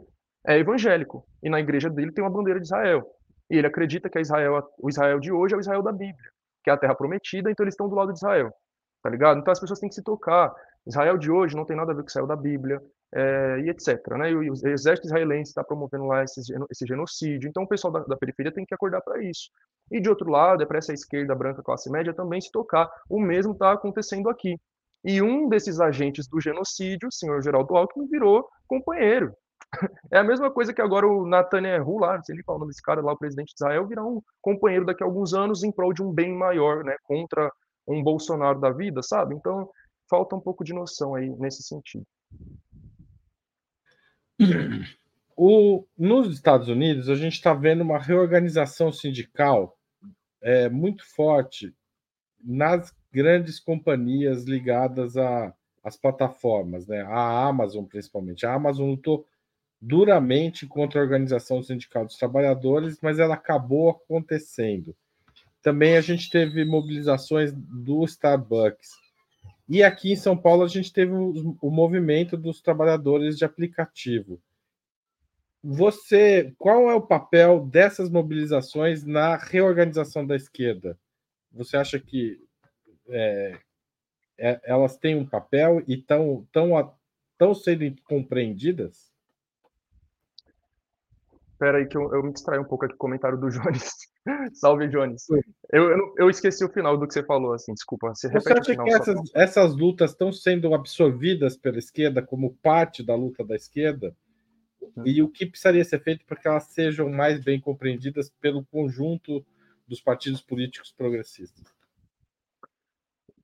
é evangélico e na igreja dele tem uma bandeira de Israel. E ele acredita que Israel, o Israel de hoje é o Israel da Bíblia, que é a terra prometida, então eles estão do lado de Israel. Tá ligado? Então as pessoas têm que se tocar. Israel de hoje não tem nada a ver com Israel da Bíblia, é, e etc. Né? E o, exército israelense está promovendo lá esse, esse, genocídio. Então o pessoal da, da periferia tem que acordar para isso. E de outro lado, é para essa esquerda branca classe média também se tocar. O mesmo está acontecendo aqui. E um desses agentes do genocídio, o senhor Geraldo Alckmin, virou companheiro. É a mesma coisa que agora o Netanyahu lá, não sei nem qual o nome desse cara lá, o presidente de Israel, virar um companheiro daqui a alguns anos em prol de um bem maior, né, contra um Bolsonaro da vida, sabe? Então, falta um pouco de noção aí nesse sentido. O, nos Estados Unidos, a gente está vendo uma reorganização sindical é, muito forte nas grandes companhias ligadas às plataformas, né? a Amazon principalmente. A Amazon lutou duramente contra a organização sindical dos trabalhadores, mas ela acabou acontecendo. Também a gente teve mobilizações do Starbucks. E aqui em São Paulo a gente teve o, movimento dos trabalhadores de aplicativo. Você, qual é o papel dessas mobilizações na reorganização da esquerda? Você acha que é, é, elas têm um papel e estão tão, tão sendo compreendidas? Espera aí que eu, eu, me distraí um pouco aqui com o comentário do Jones. Salve, Jones. Eu, eu, eu, esqueci o final do que você falou, assim, desculpa. Você, você acha que essas, essas lutas estão sendo absorvidas pela esquerda como parte da luta da esquerda? E o que precisaria ser feito para que elas sejam mais bem compreendidas pelo conjunto dos partidos políticos progressistas?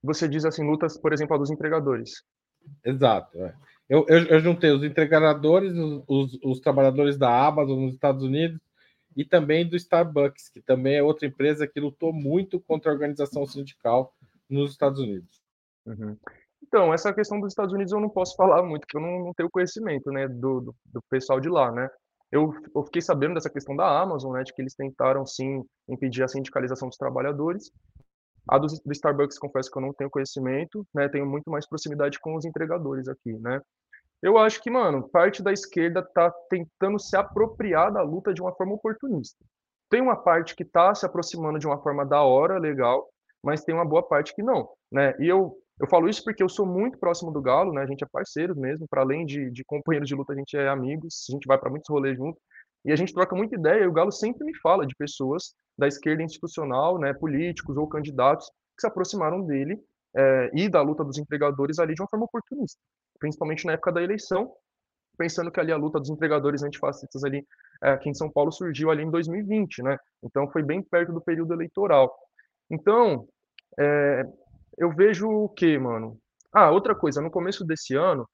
Você diz assim, lutas, por exemplo, a dos entregadores. Exato. É. Eu, eu, eu, juntei os entregadores, os, os, os, trabalhadores da Amazon nos Estados Unidos e também do Starbucks, que também é outra empresa que lutou muito contra a organização sindical nos Estados Unidos. Uhum. Então, essa questão dos Estados Unidos eu não posso falar muito, porque eu não, não tenho conhecimento, né, do, do, do, pessoal de lá, né. Eu, eu fiquei sabendo dessa questão da Amazon, né, de que eles tentaram, sim, impedir a sindicalização dos trabalhadores. A do, do Starbucks, confesso que eu não tenho conhecimento, né, tenho muito mais proximidade com os entregadores aqui, né. Eu acho que, mano, parte da esquerda tá tentando se apropriar da luta de uma forma oportunista. Tem uma parte que tá se aproximando de uma forma da hora, legal, mas tem uma boa parte que não, né? E eu, eu falo isso porque eu sou muito próximo do Galo, né? A gente é parceiro mesmo, para além de, de companheiros de luta, a gente é amigos, a gente vai para muitos rolês junto. E a gente troca muita ideia, e o Galo sempre me fala de pessoas da esquerda institucional, né, políticos ou candidatos que se aproximaram dele é, e da luta dos empregadores ali de uma forma oportunista, principalmente na época da eleição, pensando que ali a luta dos empregadores antifascistas ali é, aqui em São Paulo surgiu ali em 2020, né? Então foi bem perto do período eleitoral. Então, é, eu vejo o que, mano? Ah, outra coisa, no começo desse ano,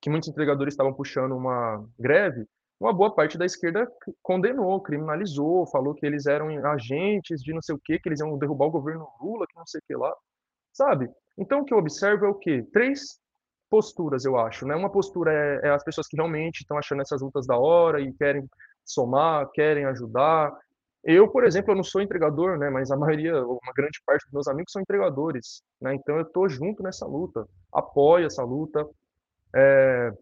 que muitos entregadores estavam puxando uma greve, uma boa parte da esquerda condenou, criminalizou, falou que eles eram agentes de não sei o quê, que eles iam derrubar o governo Lula, que não sei o que lá, sabe? Então o que eu observo é o quê? Três posturas, eu acho, né? Uma postura é, é as pessoas que realmente estão achando essas lutas da hora e querem somar, querem ajudar. Eu, por exemplo, eu não sou entregador, né? Mas a maioria, uma grande parte dos meus amigos são entregadores, né? Então eu tô junto nessa luta, apoio essa luta. É,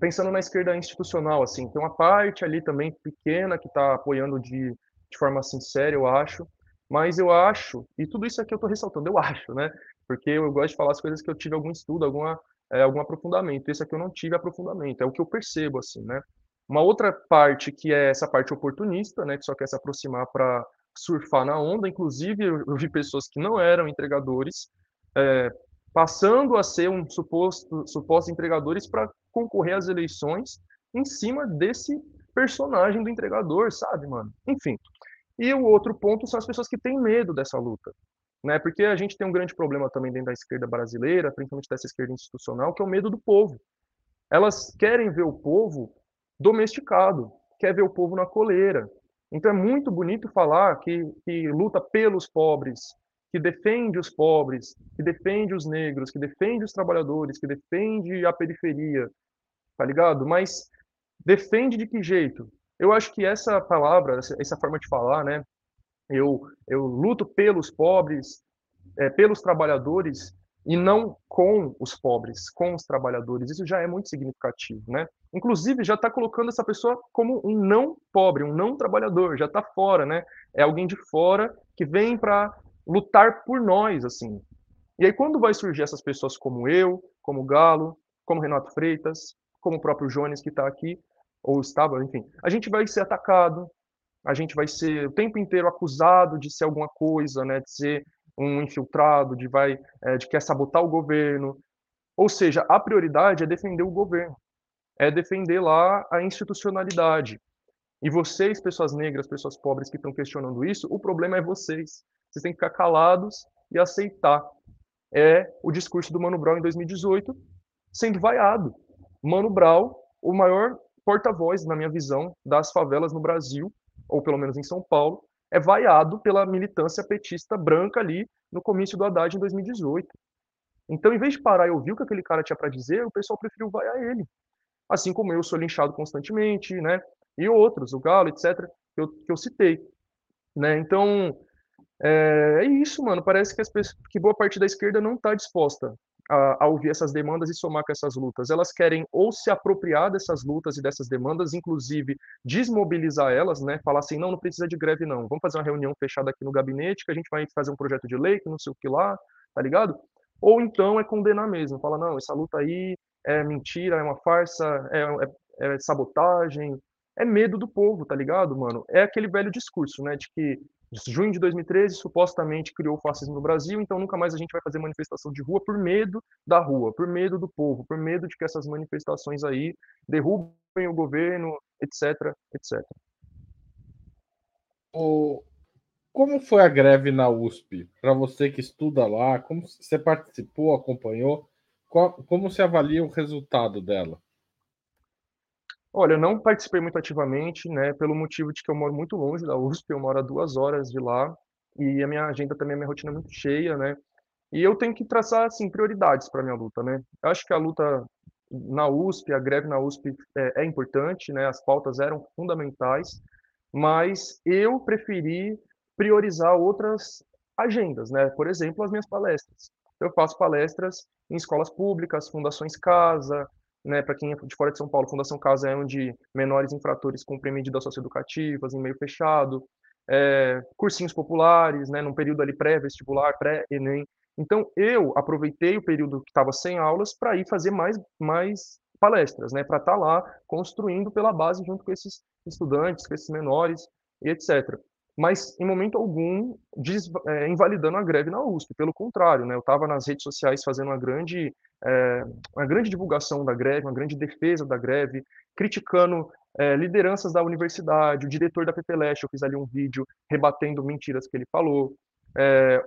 pensando na esquerda institucional, assim, tem uma parte ali também pequena que está apoiando de, de forma sincera, eu acho, mas eu acho, e tudo isso aqui eu estou ressaltando, eu acho, né? Porque eu gosto de falar as coisas que eu tive algum estudo, alguma, é, algum aprofundamento. Esse aqui eu não tive aprofundamento, é o que eu percebo, assim, né? Uma outra parte que é essa parte oportunista, né? Que só quer se aproximar para surfar na onda. Inclusive, eu vi pessoas que não eram entregadores, é, passando a ser um suposto supostos entregadores para concorrer às eleições em cima desse personagem do entregador, sabe, mano? Enfim. E o outro ponto são as pessoas que têm medo dessa luta, né? Porque a gente tem um grande problema também dentro da esquerda brasileira, principalmente dessa esquerda institucional, que é o medo do povo. Elas querem ver o povo domesticado, quer ver o povo na coleira. Então é muito bonito falar que, que luta pelos pobres, que defende os pobres, que defende os negros, que defende os trabalhadores, que defende a periferia, tá ligado? Mas defende de que jeito? Eu acho que essa palavra, essa forma de falar, né? Eu, eu luto pelos pobres, é, pelos trabalhadores e não com os pobres, com os trabalhadores. Isso já é muito significativo, né? Inclusive já está colocando essa pessoa como um não pobre, um não trabalhador, já está fora, né? É alguém de fora que vem para lutar por nós, assim. E aí quando vai surgir essas pessoas como eu, como Galo, como Renato Freitas, como o próprio Jones que está aqui, ou estava, enfim, a gente vai ser atacado, a gente vai ser o tempo inteiro acusado de ser alguma coisa, né, de ser um infiltrado, de vai, é, de quer sabotar o governo. Ou seja, a prioridade é defender o governo, é defender lá a institucionalidade. E vocês, pessoas negras, pessoas pobres que estão questionando isso, o problema é vocês. Vocês têm que ficar calados e aceitar. É o discurso do Mano Brown em 2018 sendo vaiado. Mano Brown, o maior porta-voz, na minha visão, das favelas no Brasil, ou pelo menos em São Paulo, é vaiado pela militância petista branca ali no comício do Haddad em 2018. Então, em vez de parar e ouvir o que aquele cara tinha para dizer, o pessoal preferiu vaiar ele. Assim como eu sou linchado constantemente, né? E outros, o Galo, etc., que eu, que eu citei. Né? Então, é, é isso, mano. Parece que, as que boa parte da esquerda não está disposta a, a, ouvir essas demandas e somar com essas lutas. Elas querem ou se apropriar dessas lutas e dessas demandas, inclusive desmobilizar elas, né? Falar assim, não, não precisa de greve, não. Vamos fazer uma reunião fechada aqui no gabinete, que a gente vai fazer um projeto de lei, que não sei o que lá, tá ligado? Ou então é condenar mesmo, fala, não, essa luta aí é mentira, é uma farsa, é, é, é sabotagem, é medo do povo, tá ligado, mano? É aquele velho discurso, né, de que junho de 2013 supostamente criou o fascismo no Brasil, então nunca mais a gente vai fazer manifestação de rua por medo da rua, por medo do povo, por medo de que essas manifestações aí derrubem o governo, etc, etc. O... Como foi a greve na USP? Para você que estuda lá, como você participou, acompanhou? Como se avalia o resultado dela? Olha, eu não participei muito ativamente, né, pelo motivo de que eu moro muito longe da USP, eu moro a duas horas de lá, e a minha agenda também, a minha rotina é muito cheia, né, e eu tenho que traçar, assim, prioridades para minha luta, né. Eu acho que a luta na USP, a greve na USP é, é importante, né, as pautas eram fundamentais, mas eu preferi priorizar outras agendas, né, por exemplo, as minhas palestras. Eu faço palestras em escolas públicas, fundações casa, né, para quem é de fora de São Paulo, Fundação Casa é onde menores infratores cumprem medidas socioeducativas em meio fechado, é, cursinhos populares, né, num período ali pré-vestibular, pré-ENEM. Então, eu aproveitei o período que estava sem aulas para ir fazer mais, mais palestras, né, para estar tá lá construindo pela base junto com esses estudantes, com esses menores e etc. Mas, em momento algum, des, é, invalidando a greve na USP. Pelo contrário, né, eu estava nas redes sociais fazendo uma grande, é, uma grande divulgação da greve, uma grande defesa da greve, criticando é, lideranças da universidade, o diretor da PPLeste, eu fiz ali um vídeo rebatendo mentiras que ele falou,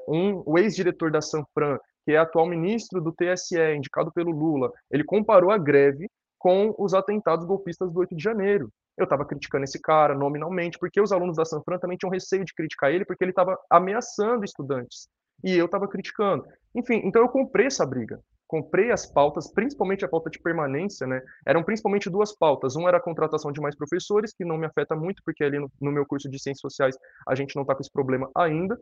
um, o ex-diretor da Sanfran, que é atual ministro do TSE, indicado pelo Lula, ele comparou a greve com os atentados golpistas do 8 de janeiro. Eu estava criticando esse cara nominalmente, porque os alunos da Sanfran também tinham receio de criticar ele, porque ele estava ameaçando estudantes. E eu estava criticando. Enfim, então eu comprei essa briga comprei as pautas, principalmente a pauta de permanência, né? Eram principalmente duas pautas. Uma era a contratação de mais professores, que não me afeta muito, porque ali no, no meu curso de Ciências Sociais a gente não está com esse problema ainda.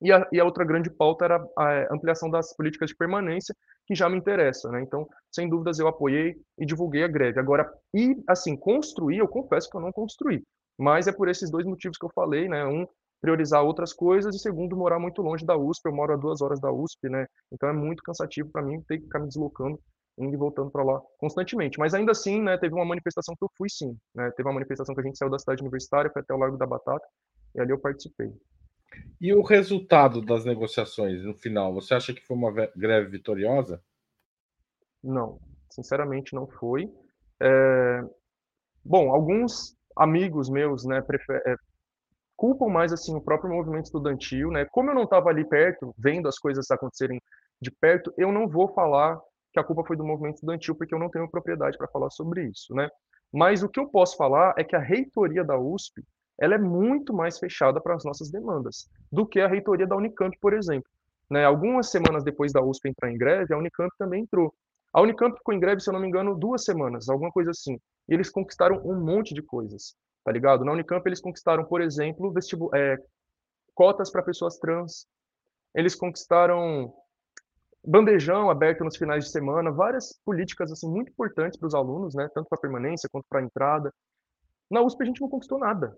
E a, e a, outra grande pauta era a ampliação das políticas de permanência, que já me interessa, né? Então, sem dúvidas, eu apoiei e divulguei a greve. Agora, e assim, construir, eu confesso que eu não construí. Mas é por esses dois motivos que eu falei, né? Um, priorizar outras coisas e segundo morar muito longe da USP eu moro a duas horas da USP né então é muito cansativo para mim ter que ficar me deslocando indo e voltando para lá constantemente mas ainda assim né teve uma manifestação que eu fui sim né teve uma manifestação que a gente saiu da cidade universitária foi até o Largo da Batata e ali eu participei e o resultado das negociações no final você acha que foi uma greve vitoriosa não sinceramente não foi é... bom alguns amigos meus né prefer culpam mais assim o próprio movimento estudantil, né? Como eu não estava ali perto, vendo as coisas acontecerem de perto, eu não vou falar que a culpa foi do movimento estudantil porque eu não tenho propriedade para falar sobre isso, né? Mas o que eu posso falar é que a reitoria da USP, ela é muito mais fechada para as nossas demandas do que a reitoria da Unicamp, por exemplo. Né? Algumas semanas depois da USP entrar em greve, a Unicamp também entrou. A Unicamp ficou em greve, se eu não me engano, duas semanas, alguma coisa assim. E eles conquistaram um monte de coisas tá ligado? Na Unicamp eles conquistaram, por exemplo, vestibu é, cotas para pessoas trans, eles conquistaram bandejão aberto nos finais de semana, várias políticas assim muito importantes para os alunos, né, tanto para permanência quanto para entrada. Na USP a gente não conquistou nada,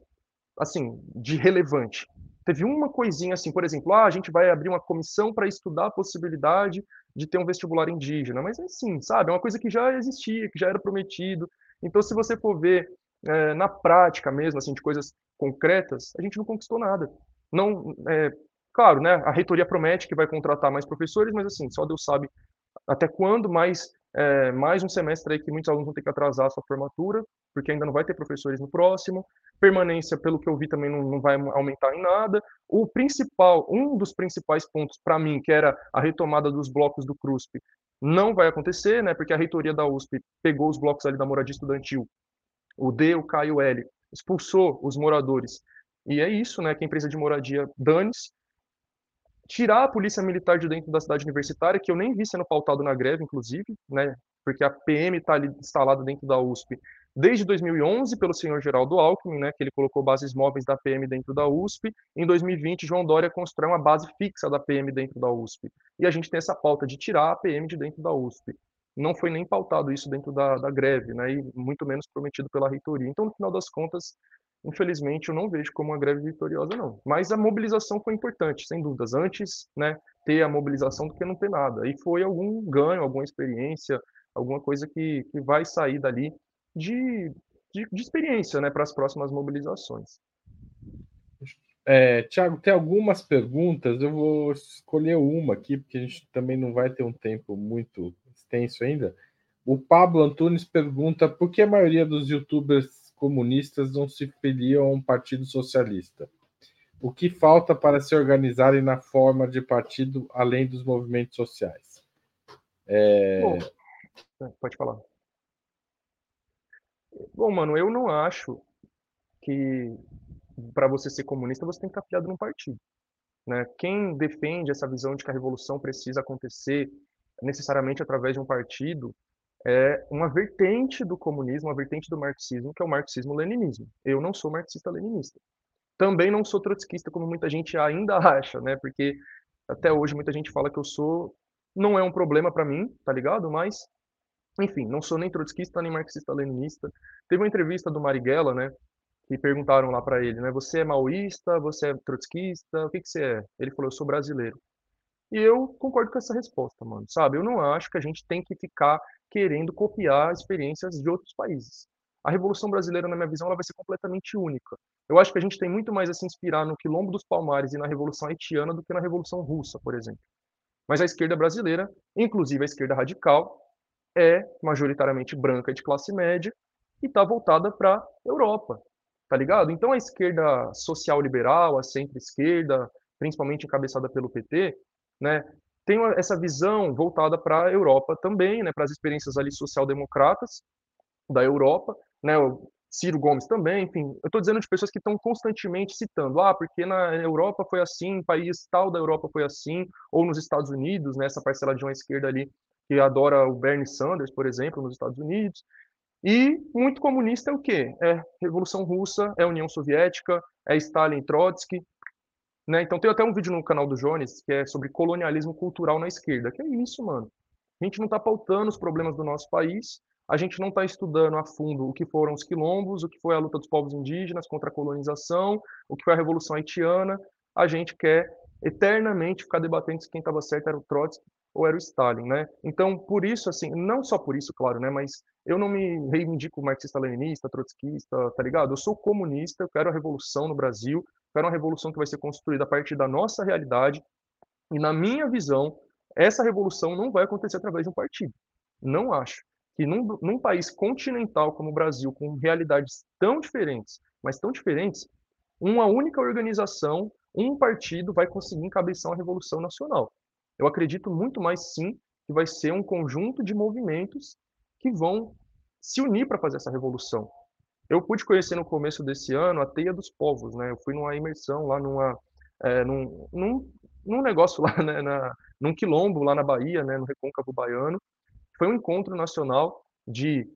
assim, de relevante. Teve uma coisinha assim, por exemplo, ah, a gente vai abrir uma comissão para estudar a possibilidade de ter um vestibular indígena, mas assim, sabe, é uma coisa que já existia, que já era prometido. Então, se você for ver é, na prática mesmo, assim, de coisas concretas, a gente não conquistou nada. Não, é, claro, né, a reitoria promete que vai contratar mais professores, mas assim, só Deus sabe até quando, mais, é, mais um semestre aí que muitos alunos vão ter que atrasar a sua formatura, porque ainda não vai ter professores no próximo. Permanência, pelo que eu vi, também não, não vai aumentar em nada. O principal, um dos principais pontos para mim, que era a retomada dos blocos do CRUSP, não vai acontecer, né, porque a reitoria da USP pegou os blocos ali da moradia estudantil o D, o K e o L, expulsou os moradores. E é isso, né, que a empresa de moradia dane-se, tirar a polícia militar de dentro da cidade universitária, que eu nem vi sendo pautado na greve, inclusive, né, porque a PM está ali instalada dentro da USP desde 2011 pelo senhor Geraldo Alckmin, né, que ele colocou bases móveis da PM dentro da USP. Em 2020, João Dória constrói uma base fixa da PM dentro da USP. E a gente tem essa pauta de tirar a PM de dentro da USP não foi nem pautado isso dentro da, da greve, né, e muito menos prometido pela reitoria. Então, no final das contas, infelizmente, eu não vejo como uma greve vitoriosa, não. Mas a mobilização foi importante, sem dúvidas. Antes, né, ter a mobilização do que não ter nada. E foi algum ganho, alguma experiência, alguma coisa que, que vai sair dali de, de, de experiência, né, para as próximas mobilizações. É, Tiago, tem algumas perguntas. Eu vou escolher uma aqui, porque a gente também não vai ter um tempo muito extenso ainda. O Pablo Antunes pergunta por que a maioria dos youtubers comunistas não se filiam a um partido socialista? O que falta para se organizarem na forma de partido além dos movimentos sociais? É... Bom, é, pode falar. Bom, mano, eu não acho que para você ser comunista você tem que estar afiliado num partido. Né? Quem defende essa visão de que a revolução precisa acontecer necessariamente através de um partido, é uma vertente do comunismo, uma vertente do marxismo, que é o marxismo-leninismo. Eu não sou marxista-leninista. Também não sou trotskista, como muita gente ainda acha, né? Porque até hoje muita gente fala que eu sou. Não é um problema para mim, tá ligado? Mas Enfim, não sou nem trotskista nem marxista-leninista. Teve uma entrevista do Marighella, né, que perguntaram lá para ele, né, você é maoísta, você é trotskista, o que, que você é? Ele falou, eu sou brasileiro. E eu concordo com essa resposta, mano, sabe? Eu não acho que a gente tem que ficar querendo copiar experiências de outros países. A Revolução Brasileira, na minha visão, ela vai ser completamente única. Eu acho que a gente tem muito mais a se inspirar no Quilombo dos Palmares e na Revolução Haitiana do que na Revolução Russa, por exemplo. Mas a esquerda brasileira, inclusive a esquerda radical, é majoritariamente branca de classe média e está voltada para a Europa, tá ligado? Então a esquerda social-liberal, a centro-esquerda, principalmente encabeçada pelo PT, né, tem essa visão voltada para a Europa também, né, para as experiências ali social-democratas da Europa, né, o Ciro Gomes também, enfim, eu estou dizendo de pessoas que estão constantemente citando, ah, porque na Europa foi assim, país tal da Europa foi assim, ou nos Estados Unidos, né, essa parcela de uma esquerda ali que adora o Bernie Sanders, por exemplo, nos Estados Unidos. E muito comunista é o quê? É Revolução Russa, é União Soviética, é Stalin Trotsky. Né? Então tem até um vídeo no canal do Jones que é sobre colonialismo cultural na esquerda. Que é isso, mano. A gente não está pautando os problemas do nosso país, a gente não está estudando a fundo o que foram os quilombos, o que foi a luta dos povos indígenas contra a colonização, o que foi a Revolução Haitiana. A gente quer eternamente ficar debatendo se quem estava certo era o Trotsky ou era o Stalin, né? Então, por isso, assim, não só por isso, claro, né? Mas eu não me reivindico marxista-leninista, trotskista, tá ligado? Eu sou comunista, eu quero a revolução no Brasil, quero uma revolução que vai ser construída a partir da nossa realidade. E na minha visão, essa revolução não vai acontecer através de um partido. Não acho que num, num país continental como o Brasil, com realidades tão diferentes, mas tão diferentes, uma única organização, um partido vai conseguir encabeçar uma revolução nacional. Eu acredito muito mais sim que vai ser um conjunto de movimentos que vão se unir para fazer essa revolução. Eu pude conhecer no começo desse ano a Teia dos Povos, né? Eu fui numa imersão lá numa, é, num, num, num, negócio lá, né? Na, num quilombo lá na Bahia, né? No Recôncavo Baiano. Foi um encontro nacional de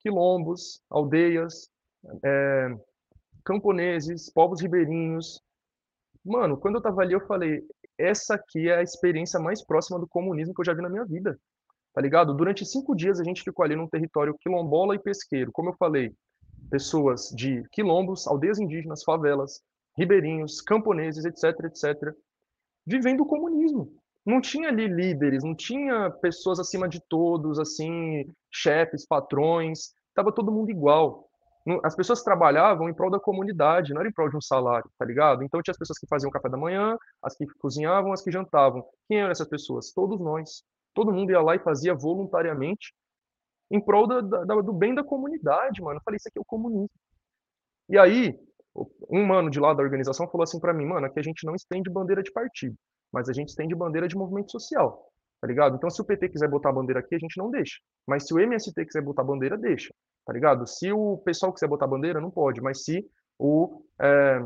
quilombos, aldeias, é, camponeses, povos ribeirinhos. Mano, quando eu tava ali, eu falei, essa aqui é a experiência mais próxima do comunismo que eu já vi na minha vida. Tá ligado? Durante cinco dias a gente ficou ali num território quilombola e pesqueiro. Como eu falei, pessoas de quilombos, aldeias indígenas, favelas, ribeirinhos, camponeses, etc, etc, vivendo o comunismo. Não tinha ali líderes, não tinha pessoas acima de todos, assim, chefes, patrões, tava todo mundo igual as pessoas trabalhavam em prol da comunidade, não era em prol de um salário, tá ligado? Então tinha as pessoas que faziam café da manhã, as que cozinhavam, as que jantavam. Quem eram essas pessoas? Todos nós. Todo mundo ia lá e fazia voluntariamente em prol do bem da comunidade, mano. Eu falei, isso aqui é o comunismo. E aí, um mano de lá da organização falou assim para mim, mano, aqui a gente não estende bandeira de partido, mas a gente estende bandeira de movimento social, tá ligado? Então se o PT quiser botar a bandeira aqui, a gente não deixa. Mas se o MST quiser botar a bandeira, deixa tá ligado? Se o pessoal quiser botar bandeira, não pode, mas se o é,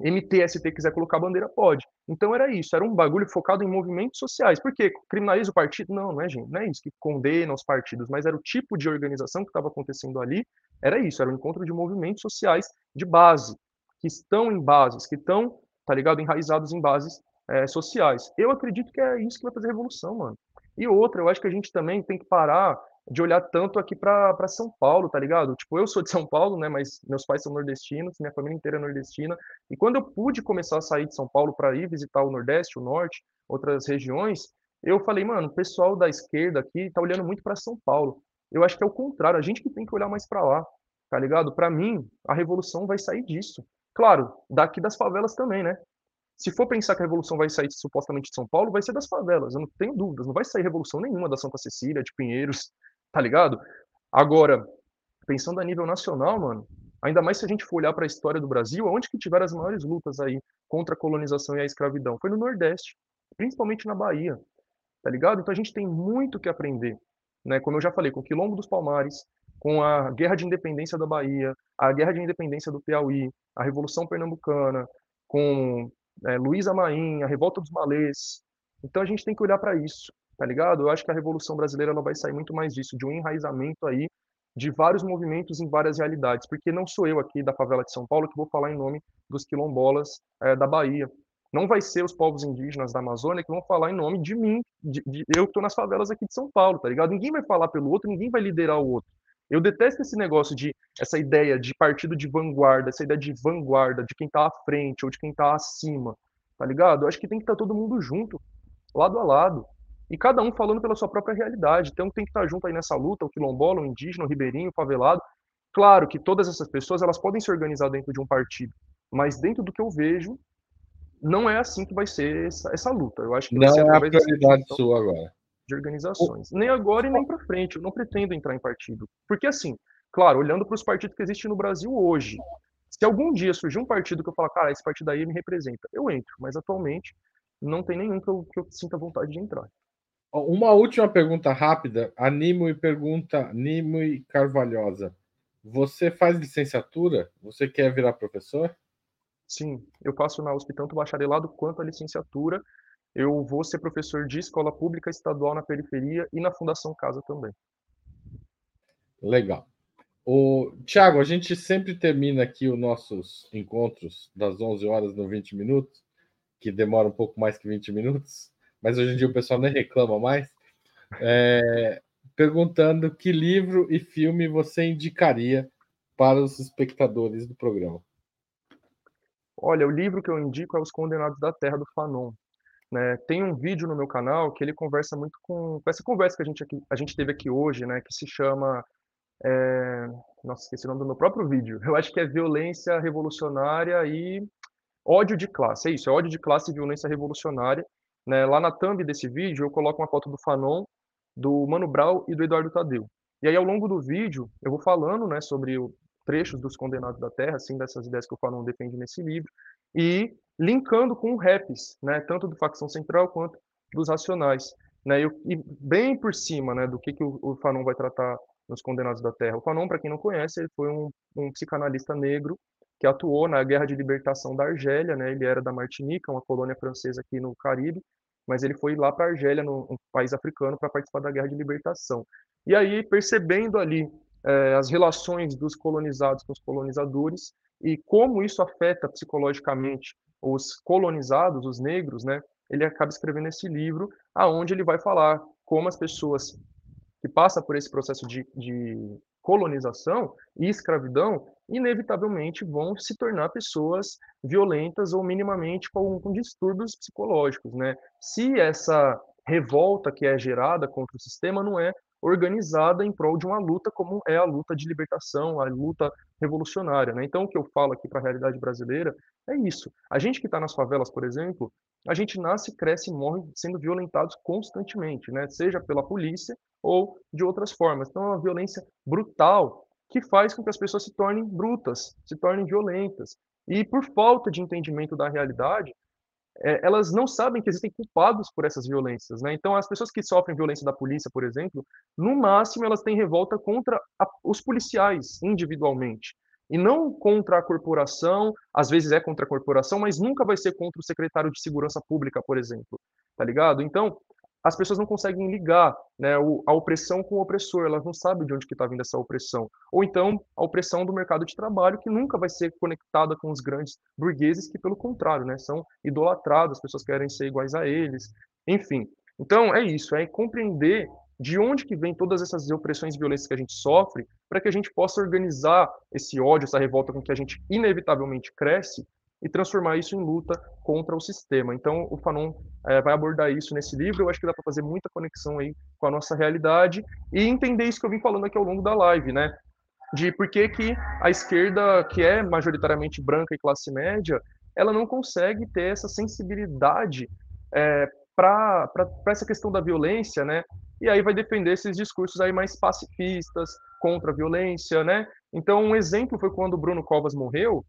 MTST quiser colocar bandeira, pode. Então era isso, era um bagulho focado em movimentos sociais. Por quê? Criminaliza o partido? Não, não é, gente, não é isso que condena os partidos, mas era o tipo de organização que estava acontecendo ali, era isso, era um encontro de movimentos sociais de base, que estão em bases, que estão, tá ligado, enraizados em bases é, sociais. Eu acredito que é isso que vai fazer revolução, mano. E outra, eu acho que a gente também tem que parar de olhar tanto aqui para São Paulo, tá ligado? Tipo, eu sou de São Paulo, né, mas meus pais são nordestinos, minha família inteira é nordestina, e quando eu pude começar a sair de São Paulo para ir visitar o Nordeste, o Norte, outras regiões, eu falei, mano, o pessoal da esquerda aqui tá olhando muito para São Paulo. Eu acho que é o contrário, a gente que tem que olhar mais para lá, tá ligado? Para mim, a revolução vai sair disso. Claro, daqui das favelas também, né? Se for pensar que a revolução vai sair supostamente de São Paulo, vai ser das favelas, eu não tenho dúvidas. Não vai sair revolução nenhuma da Santa Cecília, de Pinheiros, tá ligado? Agora, pensando a nível nacional, mano, ainda mais se a gente for olhar para a história do Brasil, onde que tiveram as maiores lutas aí contra a colonização e a escravidão? Foi no Nordeste, principalmente na Bahia, tá ligado? Então a gente tem muito que aprender, né? Como eu já falei, com o Quilombo dos Palmares, com a Guerra de Independência da Bahia, a Guerra de Independência do Piauí, a Revolução Pernambucana, com é, Luiz Amaim, a Revolta dos Malês. Então a gente tem que olhar para isso tá ligado? Eu acho que a Revolução Brasileira ela vai sair muito mais disso, de um enraizamento aí de vários movimentos em várias realidades, porque não sou eu aqui da favela de São Paulo que vou falar em nome dos quilombolas é, da Bahia, Não vai ser os povos indígenas da Amazônia que vão falar em nome de mim, de, de eu que estou nas favelas aqui de São Paulo, tá ligado? Ninguém vai falar pelo outro, ninguém vai liderar o outro. Eu detesto esse negócio de essa ideia de partido de vanguarda, essa ideia de vanguarda, de quem está à frente ou de quem está acima, tá ligado? Eu acho que tem que estar tá todo mundo junto, lado a lado, e cada um falando pela sua própria realidade. Então tem que estar junto aí nessa luta, o quilombola, o indígena, o ribeirinho, o favelado. Claro que todas essas pessoas elas podem se organizar dentro de um partido, mas dentro do que eu vejo, não é assim que vai ser essa, essa luta. Eu acho que não é a prioridade sua agora de organizações. Nem agora e nem para frente. Eu não pretendo entrar em partido. Porque, assim, claro, olhando para os partidos que existem no Brasil hoje, se algum dia surgir um partido que eu falar, cara, esse partido aí me representa, eu entro. Mas atualmente não tem nenhum que eu, que eu sinta vontade de entrar. Uma última pergunta rápida. A Nimo pergunta, Nimo e Carvalhosa. Você faz licenciatura? Você quer virar professor? Sim, eu faço na USP tanto o bacharelado quanto a licenciatura eu vou ser professor de escola pública estadual na periferia e na Fundação Casa também. Legal. O Tiago, a gente sempre termina aqui os nossos encontros das 11 horas no 20 minutos, que demora um pouco mais que 20 minutos, mas hoje em dia o pessoal nem reclama mais, é, perguntando que livro e filme você indicaria para os espectadores do programa. Olha, o livro que eu indico é Os Condenados da Terra, do Fanon. Né? Tem um vídeo no meu canal que ele conversa muito com, com essa conversa que a gente, aqui, a gente teve aqui hoje, né? que se chama. É... Nossa, esqueci o nome do meu próprio vídeo. Eu acho que é Violência Revolucionária e Ódio de Classe. É isso, é ódio de classe e violência revolucionária. Né? Lá na thumb desse vídeo eu coloco uma foto do Fanon, do Mano Brown e do Eduardo Tadeu. E aí, ao longo do vídeo, eu vou falando né, sobre o trechos dos Condenados da Terra, assim, dessas ideias que o Fanon defende nesse livro, e linkando com raps, né, tanto do Facção Central quanto dos Racionais. Né, e, e bem por cima né, do que, que o, o Fanon vai tratar nos Condenados da Terra. O Fanon, para quem não conhece, ele foi um, um, psicanalista negro que atuou na Guerra de Libertação da Argélia, né, ele era da Martinica, uma colônia francesa aqui no Caribe, mas ele foi lá para a Argélia, no, um país africano, para participar da Guerra de Libertação. E aí, percebendo ali é, as relações dos colonizados com os colonizadores e como isso afeta psicologicamente os colonizados, os negros, né? Ele acaba escrevendo esse livro, aonde ele vai falar como as pessoas que passam por esse processo de, de colonização e escravidão, inevitavelmente vão se tornar pessoas violentas ou minimamente com, com distúrbios psicológicos, né? Se essa revolta que é gerada contra o sistema não é organizada em prol de uma luta como é a luta de libertação, a luta revolucionária. Né? Então, o que eu falo aqui para a realidade brasileira é isso. A gente que está nas favelas, por exemplo, a gente nasce, cresce e morre sendo violentados constantemente, né? seja pela polícia ou de outras formas. Então, é uma violência brutal que faz com que as pessoas se tornem brutas, se tornem violentas. E por falta de entendimento da realidade, é, elas não sabem que existem culpados por essas violências, né? Então, as pessoas que sofrem violência da polícia, por exemplo, no máximo elas têm revolta contra a, os policiais individualmente e não contra a corporação. Às vezes é contra a corporação, mas nunca vai ser contra o secretário de segurança pública, por exemplo, tá ligado? Então, as pessoas não conseguem ligar né, a opressão com o opressor, elas não sabem de onde que está vindo essa opressão. Ou então, a opressão do mercado de trabalho, que nunca vai ser conectada com os grandes burgueses, que, pelo contrário, né, são idolatrados, as pessoas querem ser iguais a eles, enfim. Então, é isso, é compreender de onde que vem todas essas opressões e violências que a gente sofre, para que a gente possa organizar esse ódio, essa revolta com que a gente inevitavelmente cresce, e transformar isso em luta contra o sistema. Então, o Fanon é, vai abordar isso nesse livro. Eu acho que dá para fazer muita conexão aí com a nossa realidade e entender isso que eu vim falando aqui ao longo da live, né? De por que, que a esquerda, que é majoritariamente branca e classe média, ela não consegue ter essa sensibilidade é, para essa questão da violência, né? E aí vai depender esses discursos aí mais pacifistas, contra a violência, né? Então, um exemplo foi quando o Bruno Covas morreu,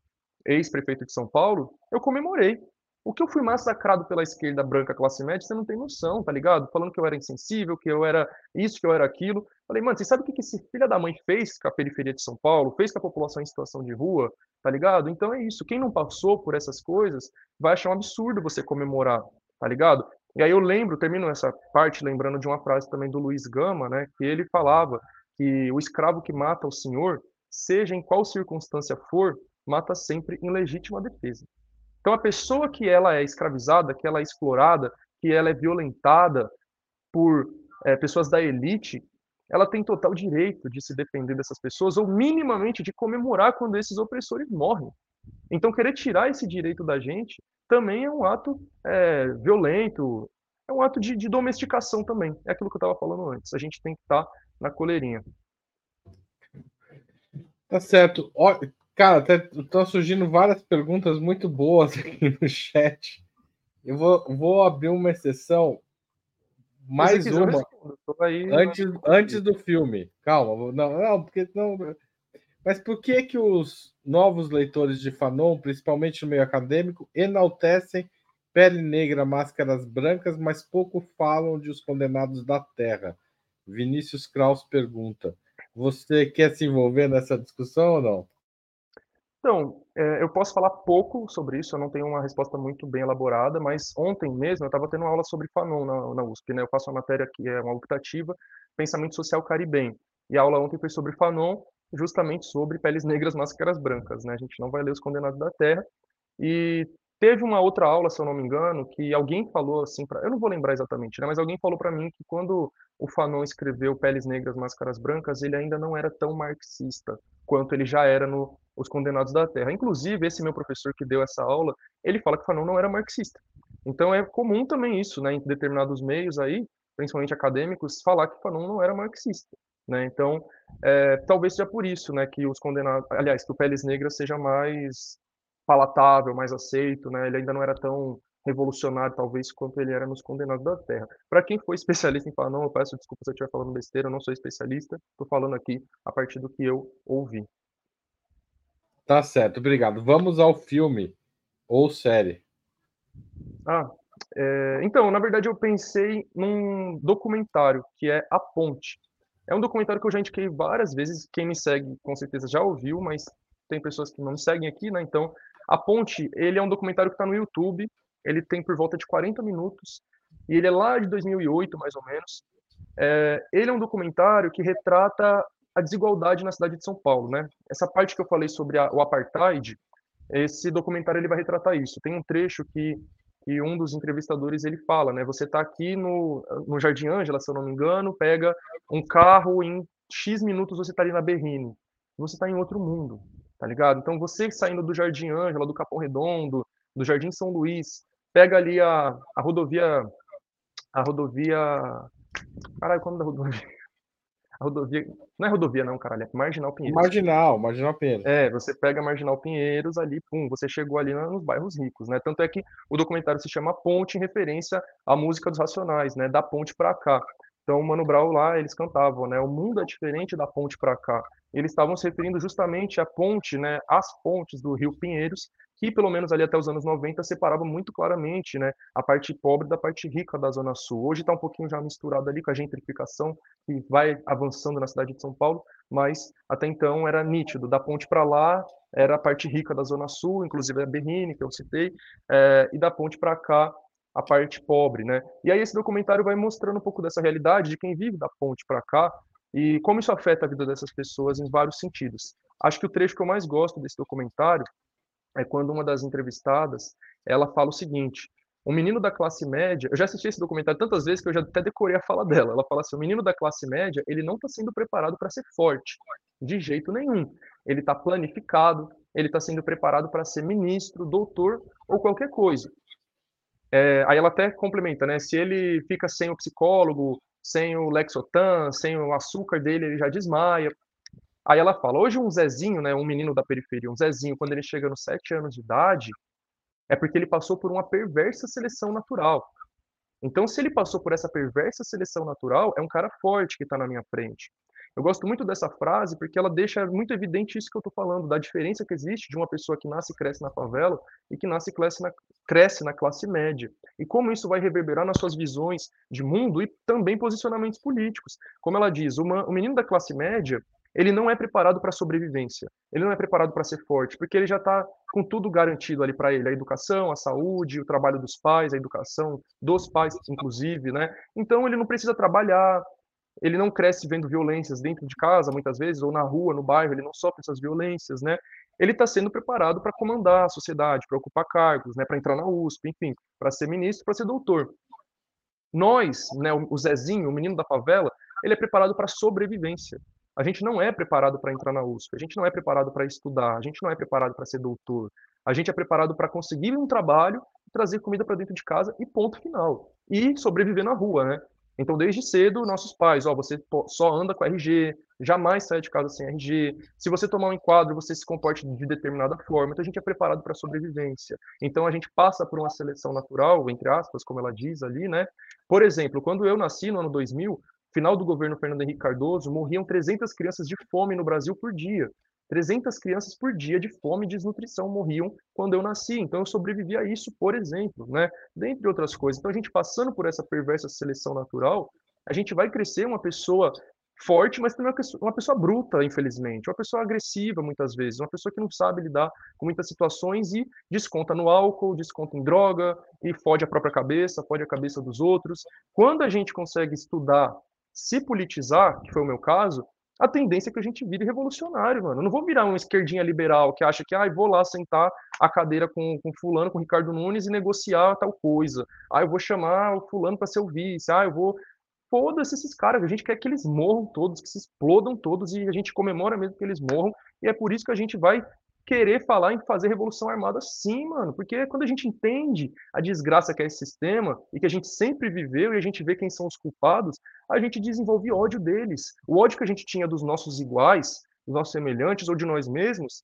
ex-prefeito de São Paulo, eu comemorei. O que eu fui massacrado pela esquerda branca classe média, você não tem noção, tá ligado? Falando que eu era insensível, que eu era isso, que eu era aquilo. Falei, mano, você sabe o que esse filho da mãe fez com a periferia de São Paulo? Fez com a população em situação de rua, tá ligado? Então é isso. Quem não passou por essas coisas vai achar um absurdo você comemorar, tá ligado? E aí eu lembro, termino essa parte lembrando de uma frase também do Luiz Gama, né? Que ele falava que o escravo que mata o senhor, seja em qual circunstância for, mata sempre em legítima defesa. Então, a pessoa que ela é escravizada, que ela é explorada, que ela é violentada por é, pessoas da elite, ela tem total direito de se defender dessas pessoas ou minimamente de comemorar quando esses opressores morrem. Então, querer tirar esse direito da gente também é um ato é, violento, é um ato de, de, domesticação também. É aquilo que eu estava falando antes. A gente tem que estar tá na coleirinha. Tá certo. Cara, estão tá surgindo várias perguntas muito boas aqui no chat. Eu vou, vou abrir uma exceção. Mais uma. Aí, antes, antes do filme. Calma. Não, não, porque não. Mas por que que os novos leitores de Fanon, principalmente no meio acadêmico, enaltecem pele negra, máscaras brancas, mas pouco falam de os condenados da terra? Vinícius Kraus pergunta. Você quer se envolver nessa discussão ou não? Então, é, eu posso falar pouco sobre isso, eu não tenho uma resposta muito bem elaborada, mas ontem mesmo eu estava tendo uma aula sobre Fanon na, na, USP, né? Eu faço uma matéria que é uma optativa, Pensamento Social Caribenho. E a aula ontem foi sobre Fanon, justamente sobre peles negras, máscaras brancas, né? A gente não vai ler Os Condenados da Terra. E teve uma outra aula, se eu não me engano, que alguém falou assim, pra, eu não vou lembrar exatamente, né? Mas alguém falou para mim que quando o Fanon escreveu Peles Negras, Máscaras Brancas, ele ainda não era tão marxista quanto ele já era no Os Condenados da Terra. Inclusive, esse meu professor que deu essa aula, ele fala que Fanon não era marxista. Então é comum também isso, né, em determinados meios aí, principalmente acadêmicos, falar que Fanon não era marxista. Né? Então, é, talvez seja por isso né, que os condenados, aliás, que o Peles Negras seja mais palatável, mais aceito, né? ele ainda não era tão revolucionário, talvez, quanto ele era nos Condenados da Terra. Para quem foi especialista em falar, não, eu peço desculpa se eu estiver falando besteira, eu não sou especialista, estou falando aqui a partir do que eu ouvi. Tá certo, obrigado. Vamos ao filme ou série. Ah, é, então, na verdade, eu pensei num documentário que é A Ponte. É um documentário que eu já indiquei várias vezes. Quem me segue, com certeza, já ouviu, mas tem pessoas que não me seguem aqui, né? Então, A Ponte, ele é um documentário que está no YouTube ele tem por volta de 40 minutos, e ele é lá de 2008, mais ou menos. É, ele é um documentário que retrata a desigualdade na cidade de São Paulo, né? Essa parte que eu falei sobre a, o apartheid, esse documentário ele vai retratar isso. Tem um trecho que, que um dos entrevistadores ele fala, né? Você está aqui no, no Jardim Ângela, se eu não me engano, pega um carro em X minutos você está ali na Berrine. Você está em outro mundo, tá ligado? Então você saindo do Jardim Ângela, do Capão Redondo, do Jardim São Luís, pega ali a, a rodovia. A rodovia. Caralho, como da rodovia? A rodovia. Não é rodovia, não, caralho, é Marginal Pinheiros. Marginal, Marginal Pinheiros. É, você pega Marginal Pinheiros ali, pum, você chegou ali nos bairros ricos, né? Tanto é que o documentário se chama Ponte, em referência à música dos Racionais, né? Da ponte para cá. Então, o Mano Brown lá, eles cantavam, né? O mundo é diferente da ponte para cá. Eles estavam se referindo justamente à ponte, né? As pontes do Rio Pinheiros, que pelo menos ali até os anos 90 separava muito claramente, né? A parte pobre da parte rica da Zona Sul. Hoje está um pouquinho já misturado ali com a gentrificação que vai avançando na cidade de São Paulo, mas até então era nítido. Da ponte para lá era a parte rica da Zona Sul, inclusive a Berrine, que eu citei, é, e da ponte para cá a parte pobre, né? E aí esse documentário vai mostrando um pouco dessa realidade de quem vive da ponte para cá e como isso afeta a vida dessas pessoas em vários sentidos. Acho que o trecho que eu mais gosto desse documentário é quando uma das entrevistadas, ela fala o seguinte: o menino da classe média, eu já assisti esse documentário tantas vezes que eu já até decorei a fala dela. Ela fala assim: o menino da classe média, ele não está sendo preparado para ser forte, de jeito nenhum. Ele está planificado, ele está sendo preparado para ser ministro, doutor ou qualquer coisa. É, aí ela até complementa, né? Se ele fica sem o psicólogo, sem o Lexotan, sem o açúcar dele, ele já desmaia. Aí ela fala: hoje um Zezinho, né, um menino da periferia, um Zezinho, quando ele chega nos sete anos de idade, é porque ele passou por uma perversa seleção natural. Então, se ele passou por essa perversa seleção natural, é um cara forte que está na minha frente. Eu gosto muito dessa frase porque ela deixa muito evidente isso que eu estou falando, da diferença que existe de uma pessoa que nasce e cresce na favela e que nasce e cresce na, cresce na classe média. E como isso vai reverberar nas suas visões de mundo e também posicionamentos políticos. Como ela diz, uma, o menino da classe média, ele não é preparado para sobrevivência, ele não é preparado para ser forte, porque ele já está com tudo garantido ali para ele, a educação, a saúde, o trabalho dos pais, a educação dos pais, inclusive, né? Então ele não precisa trabalhar, ele não cresce vendo violências dentro de casa, muitas vezes, ou na rua, no bairro, ele não sofre essas violências, né? ele está sendo preparado para comandar a sociedade, para ocupar cargos, né, para entrar na USP, enfim, para ser ministro, para ser doutor. Nós, né, o Zezinho, o menino da favela, ele é preparado para sobrevivência. A gente não é preparado para entrar na USP, a gente não é preparado para estudar, a gente não é preparado para ser doutor. A gente é preparado para conseguir um trabalho, trazer comida para dentro de casa e ponto final. E sobreviver na rua, né? Então, desde cedo, nossos pais, ó, você só anda com RG, jamais sai de casa sem RG. Se você tomar um enquadro, você se comporte de determinada forma. Então, a gente é preparado para a sobrevivência. Então, a gente passa por uma seleção natural, entre aspas, como ela diz ali, né? Por exemplo, quando eu nasci no ano 2000, final do governo Fernando Henrique Cardoso, morriam 300 crianças de fome no Brasil por dia. 300 crianças por dia de fome e desnutrição morriam quando eu nasci. Então eu sobrevivi a isso, por exemplo, né? Dentre outras coisas. Então a gente passando por essa perversa seleção natural, a gente vai crescer uma pessoa forte, mas também uma pessoa bruta, infelizmente, uma pessoa agressiva muitas vezes, uma pessoa que não sabe lidar com muitas situações e desconta no álcool, desconta em droga e fode a própria cabeça, fode a cabeça dos outros. Quando a gente consegue estudar, se politizar, que foi o meu caso, a tendência é que a gente vire revolucionário, mano. Eu não vou virar um esquerdinha liberal que acha que, ah, vou lá sentar a cadeira com, com fulano, com Ricardo Nunes e negociar tal coisa. Ah, eu vou chamar o fulano para ser o vice. Ah, eu vou... Foda-se esses caras. A gente quer que eles morram todos, que se explodam todos e a gente comemora mesmo que eles morram. E é por isso que a gente vai querer falar em fazer revolução armada sim, mano, porque quando a gente entende a desgraça que é esse sistema e que a gente sempre viveu e a gente vê quem são os culpados, a gente desenvolve ódio deles. O ódio que a gente tinha dos nossos iguais, dos nossos semelhantes ou de nós mesmos,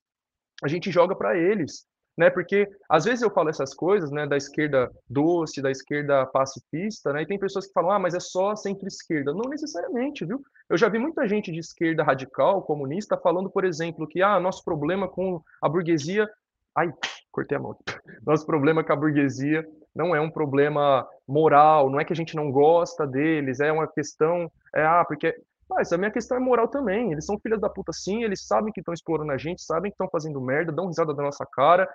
a gente joga para eles né? Porque às vezes eu falo essas coisas, né, da esquerda doce, da esquerda pacifista, né? E tem pessoas que falam: "Ah, mas é só centro-esquerda". Não necessariamente, viu? Eu já vi muita gente de esquerda radical, comunista, falando, por exemplo, que ah, nosso problema com a burguesia, ai, cortei a mão. Nosso problema com a burguesia não é um problema moral, não é que a gente não gosta deles, é uma questão, é ah, porque mas a minha questão é moral também. Eles são filhas da puta sim, eles sabem que estão explorando a gente, sabem que estão fazendo merda, dão risada da nossa cara,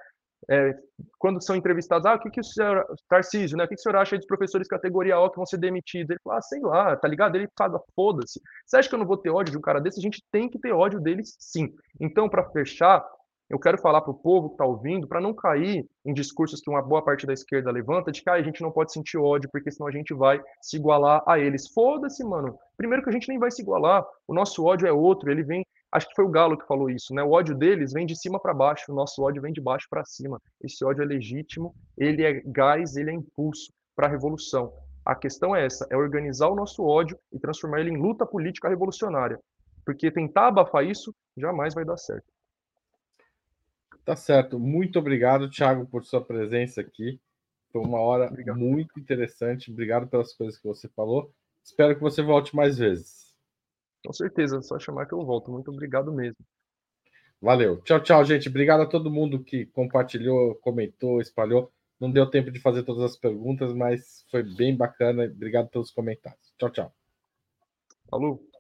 é, quando são entrevistados, ah, o que, que o senhor, Tarcísio, né, o que, que o senhor acha dos professores categoria O que vão ser demitidos? Ele fala, ah, sei lá, tá ligado? Ele fala, foda-se. Você acha que eu não vou ter ódio de um cara desse? A gente tem que ter ódio deles, sim. Então, para fechar, eu quero falar para o povo que está ouvindo, para não cair em discursos que uma boa parte da esquerda levanta, de que ah, a gente não pode sentir ódio, porque senão a gente vai se igualar a eles. Foda-se, mano. Primeiro que a gente nem vai se igualar, o nosso ódio é outro, ele vem Acho que foi o Galo que falou isso, né? O ódio deles vem de cima para baixo, o nosso ódio vem de baixo para cima. Esse ódio é legítimo, ele é gás, ele é impulso para a revolução. A questão é essa, é organizar o nosso ódio e transformar ele em luta política revolucionária. Porque tentar abafar isso jamais vai dar certo. Tá certo. Muito obrigado, Thiago, por sua presença aqui. Foi uma hora obrigado. muito interessante. Obrigado pelas coisas que você falou. Espero que você volte mais vezes. Com certeza, só chamar que eu volto. Muito obrigado mesmo. Valeu. Tchau, tchau, gente. Obrigado a todo mundo que compartilhou, comentou, espalhou. Não deu tempo de fazer todas as perguntas, mas foi bem bacana. Obrigado pelos comentários. Tchau, tchau. Falou.